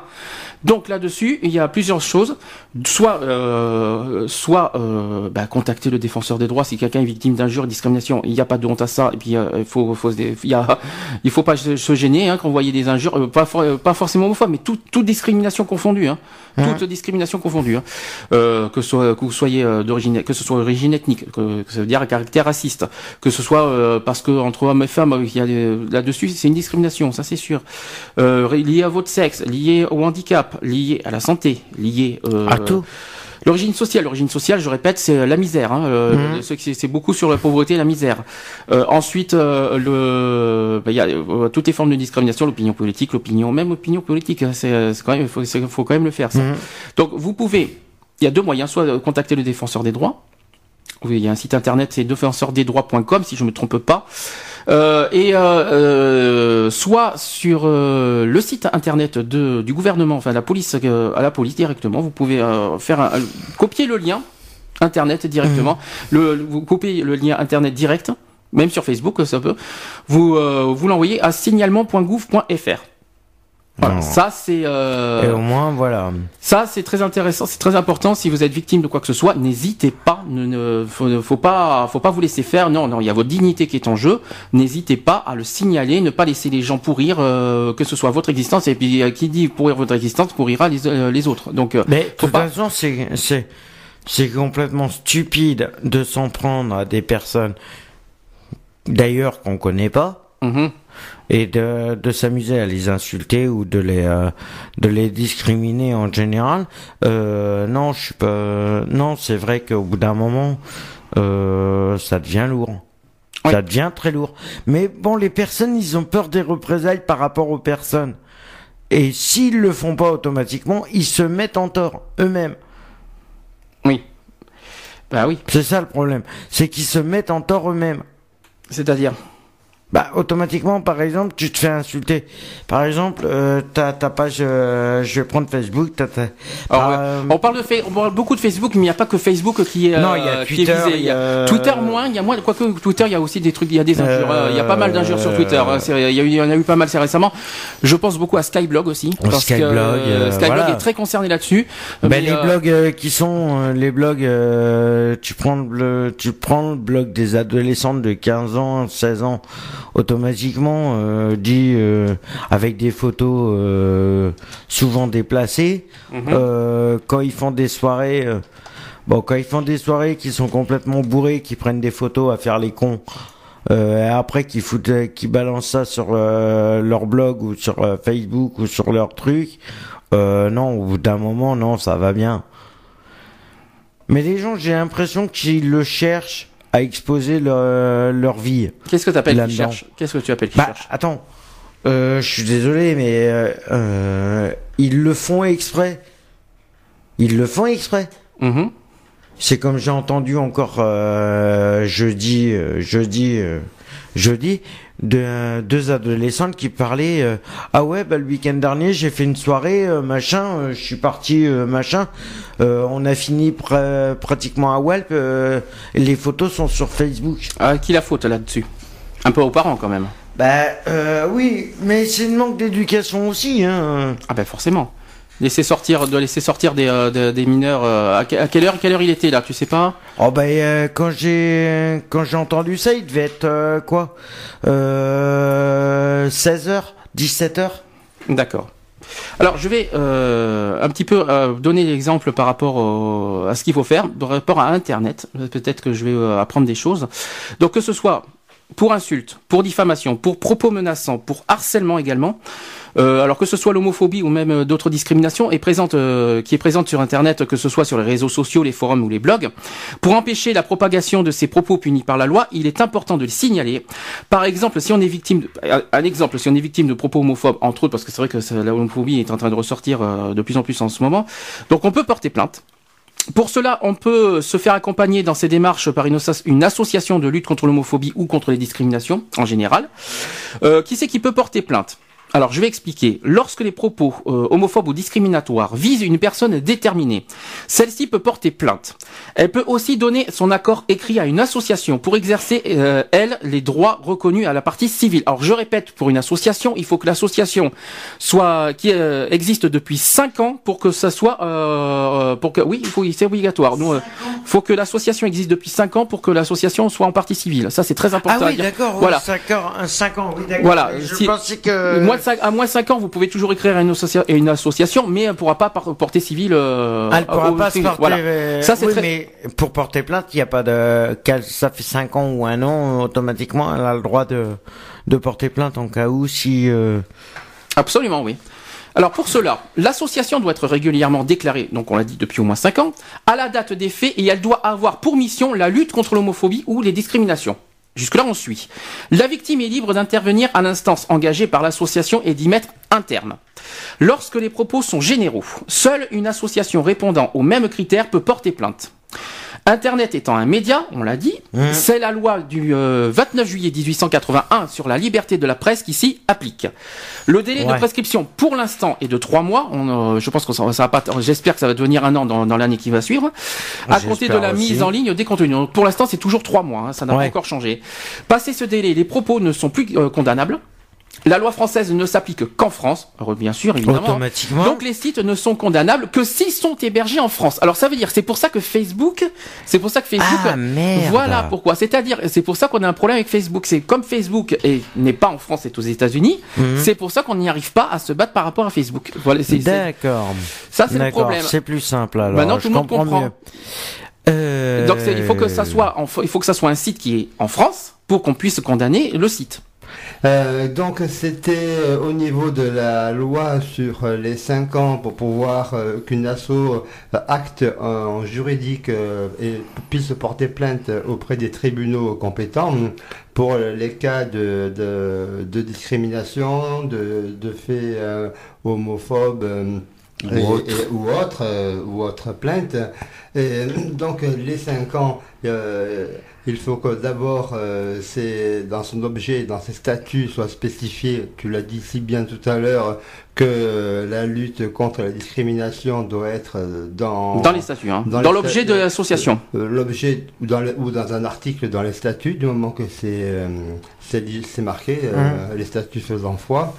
Donc là-dessus, il y a plusieurs choses. Soit, euh, soit euh, bah, contacter le défenseur des droits si quelqu'un est victime d'injures, de discrimination. Il n'y a pas de honte à ça. Et puis il faut, faut, il y a, il faut pas se, gêner hein, quand vous voyez des injures, pas, for- pas forcément homophobes, mais tout- toute discrimination confondue. Hein. Toute discrimination confondue. Hein. Que, ce soit, que vous soyez euh, d'origine, que ce soit d'origine ethnique, que, que ça veut dire à caractère raciste, que ce soit euh, parce que entre hommes et femmes, il y a des- là-dessus, c'est une discrimination, ça c'est sûr. Euh, lié à votre sexe, lié au handicap, lié à la santé, lié euh, À tout. L'origine sociale, l'origine sociale, je répète, c'est la misère. Hein, euh, c'est- beaucoup sur la pauvreté et la misère. Euh, ensuite, euh, le, bah, il y a euh, toutes les formes de discrimination, l'opinion politique, l'opinion, même l'opinion politique. hein, C'est quand même, faut, faut quand même le faire. Ça. Donc, vous pouvez. Il y a deux moyens, soit euh, contacter le défenseur des droits. Oui, il y a un site internet, c'est défenseurdesdroits.com si je me trompe pas. Euh, et euh, euh, soit sur euh, le site internet de, du gouvernement, enfin la police, euh, à la police directement, vous pouvez euh, faire un, un- copier le lien internet directement, le, le- vous copiez le lien internet direct, même sur Facebook ça peut, vous euh, vous l'envoyez à signalement.gouv.fr. Voilà, ça c'est euh, Et au moins voilà. ça, c'est très intéressant, c'est très important. Si vous êtes victime de quoi que ce soit, n'hésitez pas. Ne, ne- faut, faut pas, faut pas vous laisser faire. Non, non, il y a votre dignité qui est en jeu. N'hésitez pas à le signaler, ne pas laisser les gens pourrir, euh, que ce soit votre existence. Et puis, euh, qui dit pourrir votre existence, pourrira les, euh, les autres. Donc, euh, Mais de toute pas. façon, c'est c'est c'est complètement stupide de s'en prendre à des personnes d'ailleurs qu'on connaît pas Mhm. Et de de s'amuser à les insulter ou de les euh, de les discriminer en général. Euh, non, je suis pas. Non, c'est vrai qu'au bout d'un moment, euh, ça devient lourd. Oui. Ça devient très lourd. Mais bon, les personnes, ils ont peur des représailles par rapport aux personnes. Et s'ils le font pas automatiquement, ils se mettent en tort eux-mêmes. Oui. Bah oui. C'est ça le problème. C'est qu'ils se mettent en tort eux-mêmes. C'est-à-dire? Bah, automatiquement, par exemple, tu te fais insulter. Par exemple, euh, ta, ta page, euh, je vais prendre Facebook, t'as, t'as- Alors, euh, On parle de fa- on parle beaucoup de Facebook, mais il n'y a pas que Facebook qui est, Non, il y a euh, Twitter, visé. il y a- Twitter moins, il y a moins. Quoique Twitter, il y a aussi des trucs, il y a des injures. Euh, euh, Il y a pas mal d'injures sur Twitter. hein. Il y, y en a eu pas mal, c'est récemment. Je pense beaucoup à Skyblog aussi, parce Skyblog, que euh, Skyblog voilà. est très concerné là-dessus. Ben, Mais, les euh, blogs euh, qui sont euh, les blogs euh, tu prends le tu prends le blog des adolescentes de 15 ans 16 ans automatiquement euh, dit euh, avec des photos euh, souvent déplacées mhm. quand ils font des soirées bon quand ils font des soirées qui sont complètement bourrés qui prennent des photos à faire les cons et après qui foutent qui balancent ça sur leur blog ou sur Facebook ou sur leur truc non au bout d'un moment non ça va bien mais les gens j'ai l'impression qu'ils le cherchent à exposer leur, leur vie Qu'est-ce que tu appelles qui là-dedans. cherche? Qu'est-ce que tu appelles qui bah cherche? attends euh, je suis désolé mais euh, euh, ils le font exprès ils le font exprès Mhm. c'est comme j'ai entendu encore jeudi, jeudi, jeudi, de deux adolescentes qui parlaient euh, ah ouais bah le week-end dernier j'ai fait une soirée euh, machin euh, je suis parti machin. On a fini pratiquement à Welp les photos sont sur Facebook ah qui la faute là-dessus un peu aux parents quand même. Bah oui mais c'est une manque d'éducation aussi hein. Ah ben forcément laisser sortir de laisser sortir des, euh, des mineurs euh, à, quelle heure quelle heure il était là tu sais pas? Oh ben euh, quand j'ai quand j'ai entendu ça il devait être quoi? 16h 17h d'accord. Alors je vais un petit peu donner l'exemple par rapport à ce qu'il faut faire par rapport à internet. Peut-être que je vais apprendre des choses. Donc que ce soit pour insulte, pour diffamation, pour propos menaçants, pour harcèlement également. Euh, alors que ce soit l'homophobie ou même euh, d'autres discriminations euh, qui est présente sur Internet, que ce soit sur les réseaux sociaux, les forums ou les blogs. Pour empêcher la propagation de ces propos punis par la loi, il est important de les signaler. Par exemple, si on est victime, de, exemple, si on est victime de propos homophobes, entre autres, parce que c'est vrai que la homophobie est en train de ressortir de plus en plus en ce moment, donc on peut porter plainte. Pour cela, on peut se faire accompagner dans ces démarches par une, association de lutte contre l'homophobie ou contre les discriminations en général. Euh, qui c'est qui peut porter plainte? Alors, je vais expliquer. Lorsque les propos euh, homophobes ou discriminatoires visent une personne déterminée, celle-ci peut porter plainte. Elle peut aussi donner son accord écrit à une association pour exercer, euh, elle, les droits reconnus à la partie civile. Alors, je répète, pour une association, il faut que l'association soit qui euh, existe depuis 5 ans pour que ça soit, pour que, oui, il faut, c'est obligatoire. il faut que l'association existe depuis 5 ans pour que l'association soit en partie civile. Ça, c'est très important. Ah oui, d'accord. Voilà. 5 ans, oui, d'accord. Voilà. Je pensais que à moins de 5 ans, vous pouvez toujours écrire à une, une association, mais elle ne pourra pas porter civile. Euh, elle ne pourra pas se porter. Voilà. Euh, ça, Mais pour porter plainte, il n'y a pas de. Ça fait 5 ans ou un an, automatiquement, elle a le droit de, de porter plainte en cas où si. Euh... Absolument, oui. Alors pour cela, l'association doit être régulièrement déclarée, donc on l'a dit depuis au moins 5 ans, à la date des faits et elle doit avoir pour mission la lutte contre l'homophobie ou les discriminations. Jusque-là, on suit. La victime est libre d'intervenir à l'instance engagée par l'association et d'y mettre un terme. Lorsque les propos sont généraux, seule une association répondant aux mêmes critères peut porter plainte. Internet étant un média, on l'a dit, mmh. c'est la loi du 29 euh, juillet 1881 sur la liberté de la presse qui s'y applique. Le délai de prescription pour l'instant est de trois mois. On, euh, je pense que ça, ça va pas. J'espère que ça va devenir un an dans, l'année qui va suivre. À compter de la mise en ligne des contenus. pour l'instant, c'est toujours trois mois. Hein, ça n'a pas encore changé. Passé ce délai, les propos ne sont plus euh, condamnables. La loi française ne s'applique qu'en France, bien sûr, évidemment. Automatiquement. Donc les sites ne sont condamnables que s'ils sont hébergés en France. Alors ça veut dire, c'est pour ça que Facebook, c'est pour ça que Facebook, ah, merde. voilà pourquoi. C'est-à-dire, c'est pour ça qu'on a un problème avec Facebook. C'est comme Facebook n'est pas en France, c'est aux États-Unis. Mhm. C'est pour ça qu'on n'y arrive pas à se battre par rapport à Facebook. Voilà, D'accord. Ça c'est le problème. C'est plus simple alors. Maintenant tout le monde comprend. Euh... Donc il faut que ça soit, il faut que ça soit un site qui est en France pour qu'on puisse condamner le site. Euh, donc c'était euh, au niveau de la loi sur euh, les 5 ans pour pouvoir qu'une asso acte en juridique et puisse porter plainte auprès des tribunaux compétents pour les cas de, discrimination, de faits homophobes. Ou, autre. ou autre, ou autre plainte. Et donc les 5 ans, il faut que d'abord, euh, c'est dans son objet, dans ses statuts, soit spécifié, tu l'as dit si bien tout à l'heure, que la lutte contre la discrimination doit être dans... Dans les statuts, hein. dans, l'objet de l'association. Euh, l'objet, ou dans, ou dans un article dans les statuts, du moment que c'est euh, c'est marqué, mmh. les statuts faisant foi.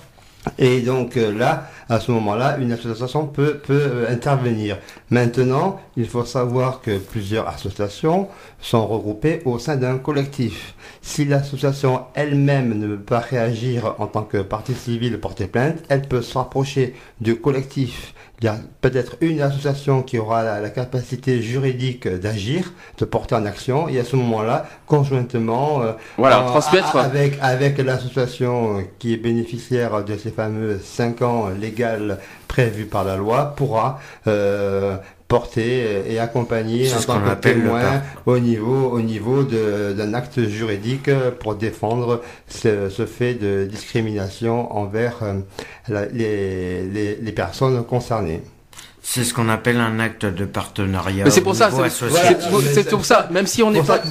Et donc euh, là, à ce moment-là, une association peut, peut euh, intervenir. Maintenant, il faut savoir que plusieurs associations sont regroupées au sein d'un collectif. Si l'association elle-même ne peut pas réagir en tant que partie civile porter plainte, elle peut se rapprocher du collectif il y a peut-être une association qui aura la, capacité juridique d'agir, de porter en action, et à ce moment-là, conjointement, euh, voilà, transmettre. avec, avec l'association qui est bénéficiaire de ces fameux 5 ans légales prévus par la loi, pourra euh, porter et accompagner en tant que témoin au niveau, au niveau d'un acte juridique pour défendre ce, ce, fait de discrimination envers euh, les, les, les personnes concernées. C'est ce qu'on appelle un acte de partenariat. Mais c'est pour ça, c'est pour, ça, même si on n'est pas,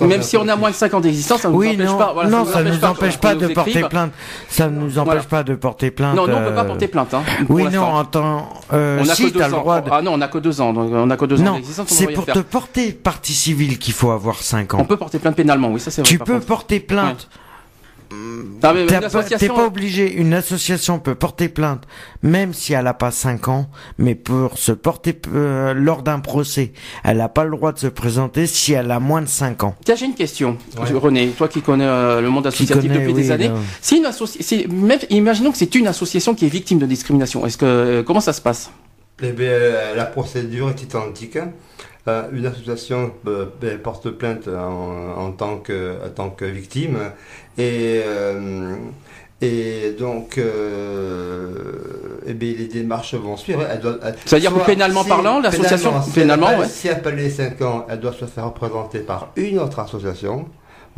même si on a moins de 5 ans d'existence, ça ne nous Oui, empêche non, pas. voilà, non, ça ne nous empêche pas de porter plainte. Ça ne nous empêche Voilà. pas de porter plainte. Non, nous on peut pas euh, porter plainte. Hein, Oui, non, en temps. Euh, on a si, que deux le ans. droit de. Ah non, on a que deux ans. Donc on a que deux ans Non, d'existence. on c'est pour te porter partie civile qu'il faut avoir 5 On ans. peut porter plainte pénalement, oui, ça c'est vrai. Tu peux porter plainte. Mais T'as une pas- association- T'es pas obligé. Une association peut porter plainte, même si elle a pas 5 ans, mais pour se porter euh, lors d'un procès, elle n'a pas le droit de se présenter si elle a moins de 5 ans. Tiens, j'ai une question, Ouais. René, toi qui connais euh, le monde associatif connaît, depuis oui, des années. Si une associ- si- même, imaginons que c'est une association qui est victime de discrimination. Est-ce que euh, comment ça se passe? Eh bien, la procédure est identique. Euh, une association euh, ben, porte plainte en, en tant, que, en tant que victime et, euh, et donc euh, eh bien, les démarches vont suivre. C'est-à-dire que pénalement si- parlant, l'association- pénalement, ouais. Si elle pas les 5 ans, elle doit se faire représenter par une autre association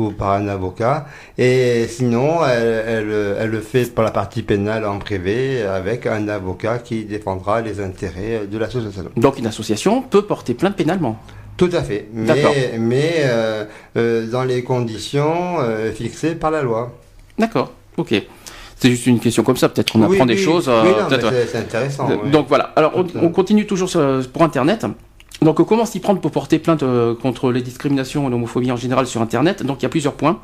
ou par un avocat. Et sinon, elle, elle, elle le fait pour la partie pénale en privé avec un avocat qui défendra les intérêts de l'association. Donc une association peut porter plainte pénalement. Tout à fait. D'accord. Mais, mais euh, euh, dans les conditions euh, fixées par la loi. D'accord. Ok. C'est juste une question comme ça. Peut-être qu'on Oui, apprend des oui. choses. euh, Oui, peut-être, c'est- intéressant. Donc voilà. Alors on, continue toujours sur- pour Internet. Donc comment s'y prendre pour porter plainte euh, contre les discriminations et l'homophobie en général sur Internet? Donc il y a plusieurs points.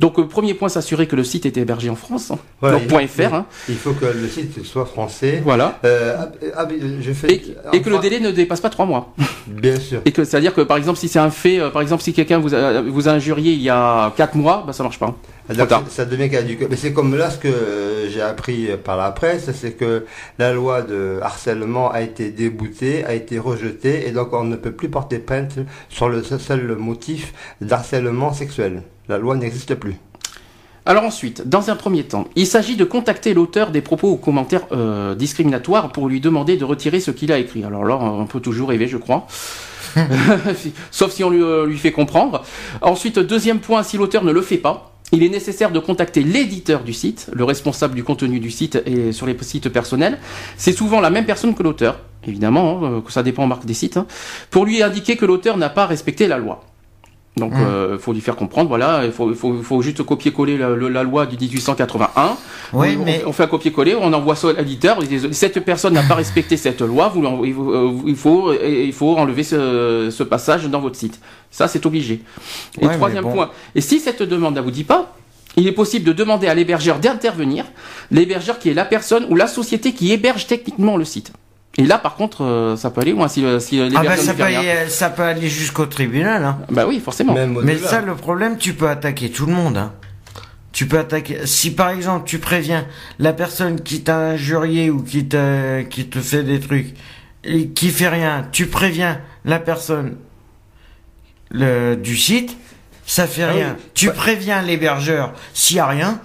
Donc euh, premier point, s'assurer que le site est hébergé en France. Donc il- point .fr. hein. Il faut que le site soit français. Voilà. Euh, ah, ah, je fais, Et, et que le délai ne dépasse pas trois mois. [laughs] Bien sûr. Et que c'est-à-dire que par exemple si c'est un fait, par exemple si quelqu'un vous a, vous a injurié il y a quatre mois, bah ça marche pas. Donc, tard. ça devient caduque. Mais c'est comme là ce que j'ai appris par la presse, c'est que la loi de harcèlement a été déboutée, a été rejetée, et donc on ne peut plus porter plainte sur le seul motif d'harcèlement sexuel. La loi n'existe plus. Alors ensuite, dans un premier temps, il s'agit de contacter l'auteur des propos ou commentaires euh, discriminatoires pour lui demander de retirer ce qu'il a écrit. Alors là, on peut toujours rêver, je crois. [laughs] [laughs] Sauf si on lui, euh, lui fait comprendre. Ensuite, deuxième point, si l'auteur ne le fait pas, il est nécessaire de contacter l'éditeur du site, le responsable du contenu du site et sur les sites personnels. C'est souvent la même personne que l'auteur, évidemment, hein, que ça dépend marque des sites, hein, pour lui indiquer que l'auteur n'a pas respecté la loi. Donc, Mmh. euh, faut lui faire comprendre, voilà, il faut, il faut, il faut juste copier-coller la, loi du 1881. Oui, on, mais on fait un copier-coller, on envoie ça à l'éditeur. il dit, Cette personne n'a pas respecté cette loi, vous, il faut, euh, il faut, il faut enlever ce, ce passage dans votre site. Ça, c'est obligé. Et Ouais, troisième bon. point. Et si cette demande ne vous dit pas, il est possible de demander à l'hébergeur d'intervenir. L'hébergeur qui est la personne ou la société qui héberge techniquement le site. Et là, par contre, euh, ça peut aller loin si, euh, si ah l'hébergeur bah, ne ça, peut aller, ça peut aller jusqu'au tribunal. Hein. Bah oui, forcément. Même Mais ça, le problème, tu peux attaquer tout le monde. Hein. Tu peux attaquer. Si par exemple tu préviens la personne qui t'a injurié ou qui te qui te fait des trucs et qui fait rien, tu préviens la personne le du site, ça fait Ah rien. oui. Tu Bah- préviens l'hébergeur s'il y a rien,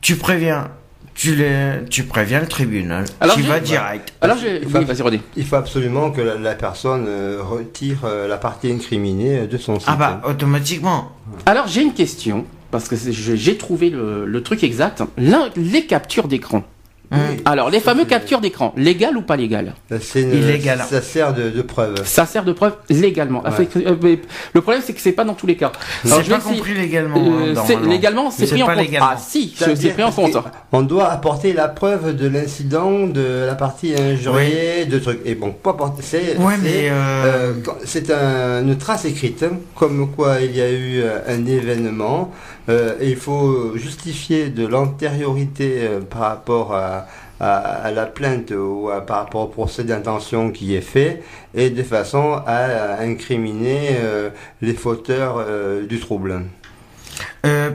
tu préviens tu les tu préviens le tribunal. Alors, tu vas direct. Alors. Il faut- Oui, vas-y, René. Il faut absolument que la, la personne euh, retire euh, la partie incriminée euh, de son site. Ah bah automatiquement. Alors, j'ai une question, parce que j'ai trouvé le, le truc exact. L'un- les captures d'écran. Oui. Alors, les fameux captures d'écran, légales ou pas légales C'est une- Illégal. Ça sert de, de preuve. Ça sert de preuve légalement. Ouais. Euh, le problème, c'est que c'est pas dans tous les cas. C'est pas compris légalement. Euh, hein, légalement, c'est C'est pris en compte. légalement. Ah si, c'est pris en compte. On doit apporter la preuve de l'incident, de la partie injuriée, de trucs. Et bon, pas apporter. C'est Ouais, euh, euh, un- une trace écrite, hein, comme quoi il y a eu un événement. Euh, il faut justifier de l'antériorité euh, par rapport à, la plainte ou par rapport au procès d'intention qui est fait, et de façon à, incriminer euh, les fauteurs du trouble.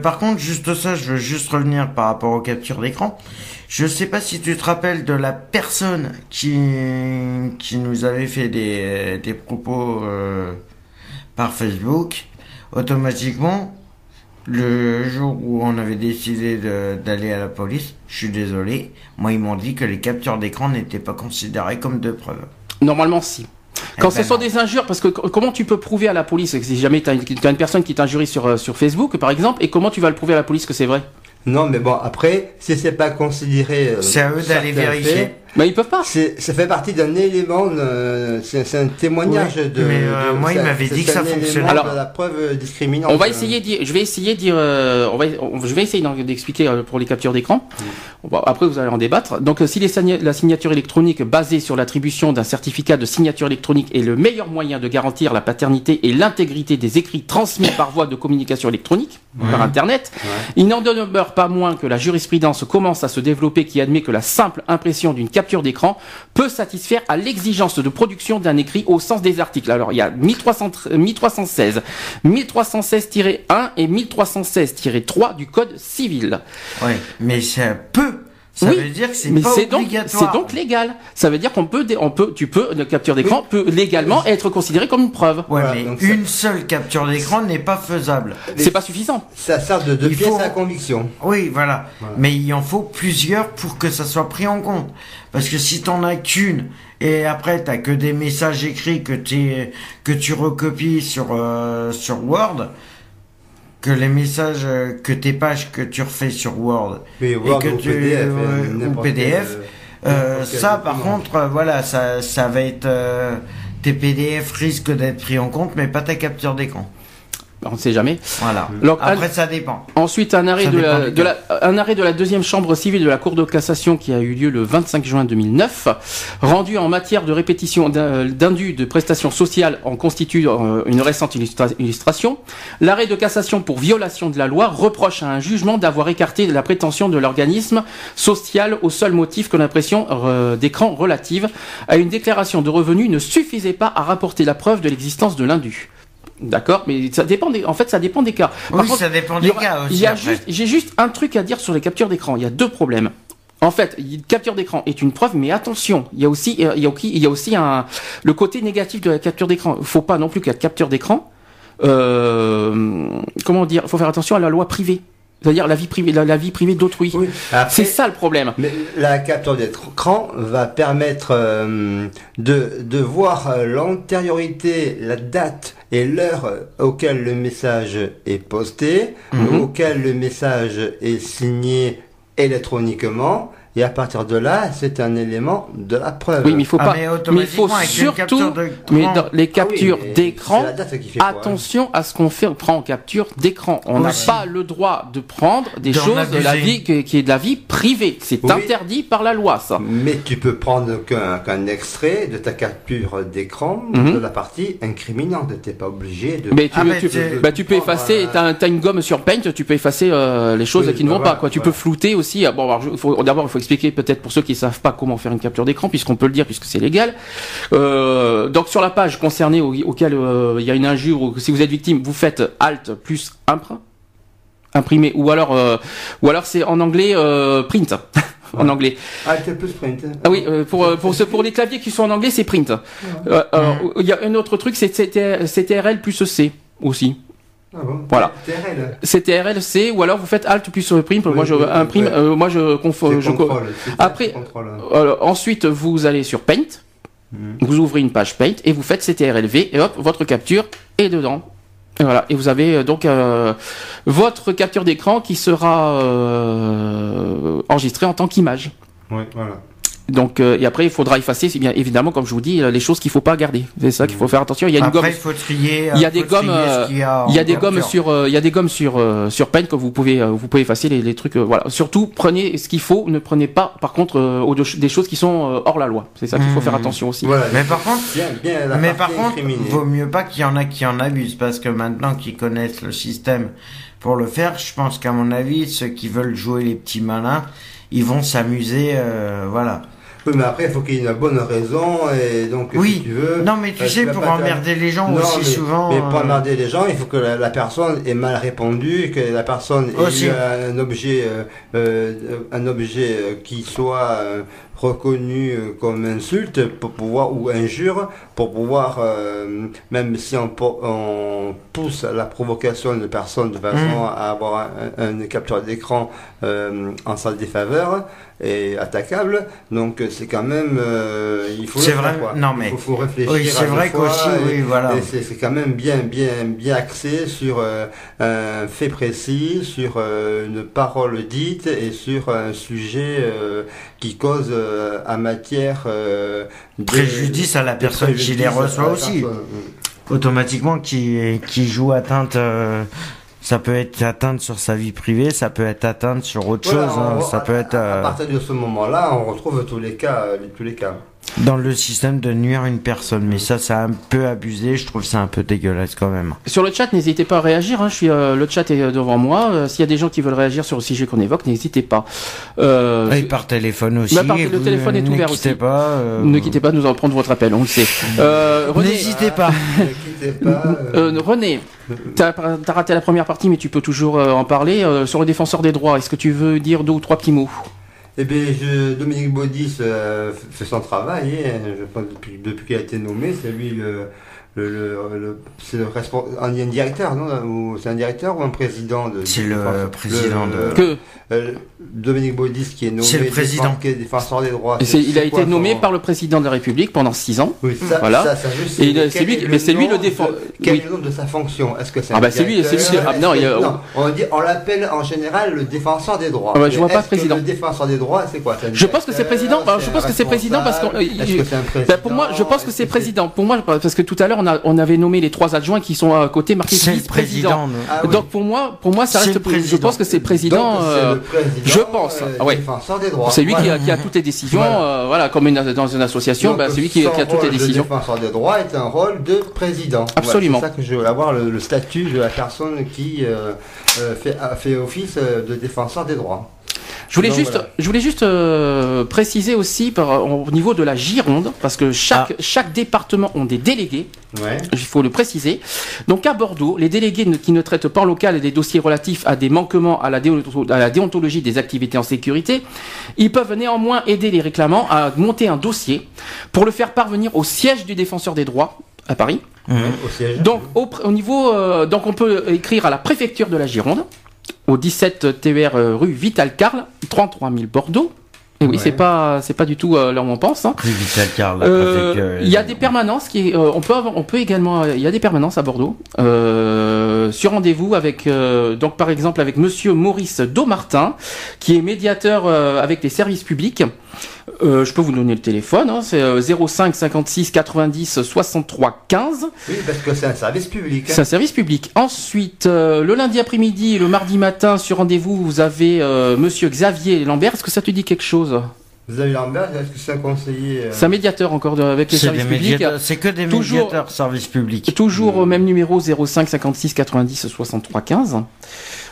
Par contre, juste ça, je veux juste revenir par rapport aux captures d'écran. Je sais pas si tu te rappelles de la personne qui qui nous avait fait des des propos par Facebook. Automatiquement, le jour où on avait décidé de- d'aller à la police, je suis désolé, moi ils m'ont dit que les captures d'écran n'étaient pas considérées comme de preuves. Normalement, si. Quand Eh ce ben sont non. des injures, parce que comment tu peux prouver à la police que si jamais tu as, une personne qui t'injurie sur, euh, sur Facebook, par exemple, et comment tu vas le prouver à la police que c'est vrai? Non, mais bon, après, si c'est pas considéré. euh, C'est à eux d'aller vérifier. faits, Mais ils peuvent pas. Ça fait partie d'un élément, euh, c'est, un témoignage Oui, de. mais, euh, de- moi, il c'est- m'avait dit que ça fonctionnait. de Alors, la preuve discriminante. On va essayer d'y- je vais essayer de dire, euh, on va, on- je vais essayer d'expliquer euh, pour les captures d'écran. Bon, après, vous allez en débattre. Donc, si les la signature électronique basée sur l'attribution d'un certificat de signature électronique est le meilleur moyen de garantir la paternité et l'intégrité des écrits transmis par voie de communication électronique, par Internet, il n'en demeure pas moins que la jurisprudence commence à se développer qui admet que la simple impression d'une capture d'écran peut satisfaire à l'exigence de production d'un écrit au sens des articles. Alors, il y a 1300 1316, 1316-1 et 1316-3 du Code civil. Ouais, mais ça peut. Ça Oui, veut dire que c'est Mais pas c'est donc, obligatoire. c'est donc légal. Ça veut dire qu'on peut, dé- on peut, tu peux, une capture d'écran peut légalement être considérée comme une preuve. Ouais, Voilà, mais ça- une seule capture d'écran n'est pas faisable. C'est pas suffisant. Ça sert de, de Il pièce faut- à conviction. Oui, voilà. Voilà. Mais il en faut plusieurs pour que ça soit pris en compte. Parce que si t'en as qu'une et après t'as que des messages écrits que tu que tu recopies sur euh, sur Word, que les messages euh, que tes pages que tu refais sur Word Word que ou tu- PDF, euh, ou PDF, quel, euh, quel ça par document. contre euh, voilà ça ça va être euh, tes PDF risquent d'être pris en compte mais pas ta capture d'écran. On ne sait jamais. Voilà. Après ça dépend. Ensuite, un arrêt, de la, du de la- un arrêt de la deuxième chambre civile de la Cour de cassation qui a eu lieu le 25 juin 2009, rendu en matière de répétition d'in- d'indu de prestations sociales en constitue euh, une récente illustra- illustration. L'arrêt de cassation pour violation de la loi reproche à un jugement d'avoir écarté la prétention de l'organisme social au seul motif que l'impression euh, d'écran relative à une déclaration de revenus ne suffisait pas à rapporter la preuve de l'existence de l'indu. D'accord, mais ça dépend des, en fait, ça dépend des cas. Par Oui, contre, ça dépend des aura- cas aussi. il y a après. juste, j'ai juste un truc à dire sur les captures d'écran. Il y a deux problèmes. En fait, capture d'écran est une preuve, mais attention, il y a aussi, euh, il y a, aussi- il y a aussi un, le côté négatif de la capture d'écran. Il faut pas non plus la capture d'écran, euh, comment dire, il faut faire attention à la loi privée, c'est-à-dire la vie privée, la, la vie privée d'autrui. Oui. C'est ça le problème. Mais la capture d'écran va permettre euh, de, de voir euh, l'antériorité, la date et l'heure auquel le message est posté, Mhm. auquel le message est signé électroniquement. Et à partir de là, c'est un élément de la preuve. Oui, mais il faut Ah, pas, mais mais il faut surtout, mais dans les Ah oui, captures d'écran, hein. Attention à ce qu'on fait, on prend en capture d'écran. On n'a pas le droit de prendre des choses de la vie qui, qui est de la vie privée. C'est Oui. interdit par la loi, ça. Mais tu peux prendre qu'un extrait de ta capture d'écran Mhm. de la partie incriminante. T'es pas obligé de. Mais tu, Ah, mais tu- c'est- bah, tu peux effacer, t'as as une gomme sur Paint, tu peux effacer euh, les choses Oui, qui ne bah vont pas. Quoi. Tu peux flouter aussi. Ah, Bon, d'abord, il faut expliquer peut-être pour ceux qui savent pas comment faire une capture d'écran, puisqu'on peut le dire, puisque c'est légal. Euh, donc sur la page concernée au- auquel euh, il y a une injure, ou si vous êtes victime, vous faites Alt plus impr- imprimé, ou alors, euh, ou alors c'est en anglais print. [laughs] en anglais. T'es plus sprint. Ah oui, pour pour ce, pour les claviers qui sont en anglais, c'est print. Il y a un autre truc, c'est CT- CTRL plus C aussi. Ah bon Voilà. TRL. CTRL C ou alors vous faites Alt plus euh, prime. moi Oui, je oui, ouais. euh, moi je conf- C'est je co- contrôle, c'est Après- contrôle. euh, ensuite vous allez sur Paint. Mhm. Vous ouvrez une page Paint et vous faites CTRL-V et hop votre capture est dedans. Et voilà. Et vous avez euh, donc euh, votre capture d'écran qui sera euh, enregistrée en tant qu'image. Oui, voilà. Donc euh, et après il faudra effacer, c'est bien évidemment comme je vous dis euh, les choses qu'il faut pas garder. C'est ça qu'il faut faire attention. Il y a une Après, gomme. il faut trier. Il y a euh, des faut gommes, trier ce qu'il y a Il y a en des gommes capture. sur, euh, il y a des gommes sur euh, sur Paint que vous pouvez euh, vous pouvez effacer les, les trucs. euh, voilà. Surtout prenez ce qu'il faut, ne prenez pas par contre euh, au- des choses qui sont euh, hors la loi. C'est ça qu'il faut faire attention aussi. Voilà. Mais par contre, Bien, bien la mais par contre, incriminée. vaut mieux pas qu'il y en a qui en abusent parce que maintenant qu'ils connaissent le système pour le faire, je pense qu'à mon avis, ceux qui veulent jouer les petits malins, ils vont s'amuser, euh, voilà. Oui, mais après, il faut qu'il y ait une bonne raison, et donc, Oui. si tu veux. Non, mais tu sais, pour emmerder les gens Non, aussi mais, souvent. Mais pour euh, emmerder les gens, il faut que la, la personne ait mal répondu, que la personne ait Aussi. un objet, euh, euh, un objet qui soit reconnu euh, comme insulte pour pouvoir ou injure pour pouvoir euh, même si on, po- on pousse la provocation de personne de façon Mhm. à avoir un, un capture d'écran euh, en sa défaveur et attaquable donc euh, c'est quand même euh, il faut C'est le faire, vrai, quoi. non, Il mais- faut, faut réfléchir Oui, c'est vrai qu'aussi, oui, voilà. c'est quand même bien, bien, bien axé sur un fait précis, sur une parole dite et sur un sujet qui cause euh, en matière euh, de- Préjudice à la personne qui les à reçoit aussi. personne. Automatiquement, qui, qui joue atteinte, euh, ça peut être atteinte sur sa vie privée, ça peut être atteinte sur autre Voilà, chose, hein, on- ça à- peut être À euh, partir de ce moment-là, on retrouve tous les cas, euh, tous les cas. Dans le système de nuire une personne. Mais ça, c'est un peu abusé, je trouve ça un peu dégueulasse quand même. Sur le chat, n'hésitez pas à réagir. Hein. Je suis, euh, le chat est euh, devant moi. Euh, S'il y a des gens qui veulent réagir sur le sujet qu'on évoque, n'hésitez pas. Euh, Et par téléphone aussi. Bah, par- le téléphone est ne ouvert quittez aussi. pas. euh, Ne quittez pas de nous en prendre votre appel, on le sait. Euh, René, N'hésitez pas. [laughs] Ne quittez pas. René, t'as as raté la première partie, mais tu peux toujours euh, en parler. Euh, sur le défenseur des droits, est-ce que tu veux dire deux ou trois petits mots? Eh bien, je, Dominique Baudis euh, fait son travail. hein. je pense depuis, depuis qu'il a été nommé, c'est lui le, le, le, le- c'est le responsable. Un, un directeur, non Ou C'est un directeur ou un président de C'est le enfin, président le- de- Que euh, Dominique Baudis qui est nommé C'est le président. défenseur- qui est défenseur des droits. c'est- il a été quoi nommé son- par le président de la République pendant six ans. Oui, ça, Voilà. ça, ça, Et c'est lui- est mais c'est lui le de- Quel oui. est le nom de sa fonction? Est-ce que c'est Ah un bah, c'est lui, c'est lui, ah, non, il a- non, on dit, on l'appelle en général le défenseur des droits. Ah bah, je vois pas président. Le défenseur des droits, c'est quoi Je pense que c'est président, bah, je pense que c'est président parce que Ben, pour moi, je pense que c'est président. Pour moi, parce que tout à l'heure, on, a, on avait nommé les trois adjoints qui sont à côté marqués C'est le vice-président. Ah oui. Donc pour moi, pour moi, ça reste. le président. Je pense que c'est président. Euh, le président, je pense, euh, ah ouais. c'est lui qui, Voilà. a, qui a toutes les décisions. Voilà. euh, voilà, comme une- dans une association, ben, c'est lui qui, a toutes les rôle décisions. De défenseur des droits est un rôle de président. Absolument. Voilà, c'est ça que je veux avoir le, le statut de la personne qui fait, a fait office de défenseur des droits. Je voulais juste, voilà. je voulais juste euh, préciser aussi par, au niveau de la Gironde, parce que chaque, Ah. chaque département ont des délégués. Ouais. il faut le préciser. Donc à Bordeaux, les délégués ne- qui ne traitent pas en local des dossiers relatifs à des manquements à la, déonto- à la déontologie des activités en sécurité, ils peuvent néanmoins aider les réclamants à monter un dossier pour le faire parvenir au siège du défenseur des droits à Paris. Au siège. Donc au niveau, euh, donc on peut écrire à la préfecture de la Gironde, au 17 TER euh, rue Vital Carle, 33 000 Bordeaux. Et oui, Ouais. c'est pas, c'est pas du tout euh, là où on pense. hein. Rue Vital Carl, Euh, Il y a des permanences qui, euh, on peut, avoir- on peut également, il y a des permanences à Bordeaux sur rendez-vous avec, donc par exemple avec Monsieur Maurice Daumartin, qui est médiateur avec les services publics. Euh, je peux vous donner le téléphone, hein, c'est euh, 05 56 90 63 15. Oui, parce que c'est un service public. hein. C'est un service public. Ensuite, euh, le lundi après-midi et le mardi matin sur rendez-vous, vous avez euh, Monsieur Xavier Lambert. Est-ce que ça te dit quelque chose? Avez Lambert, est-ce que c'est un conseiller euh, C'est un médiateur encore de- avec les services publics. c'est que des Toujours- médiateurs service public. Toujours au même numéro 05 56 90 63 15.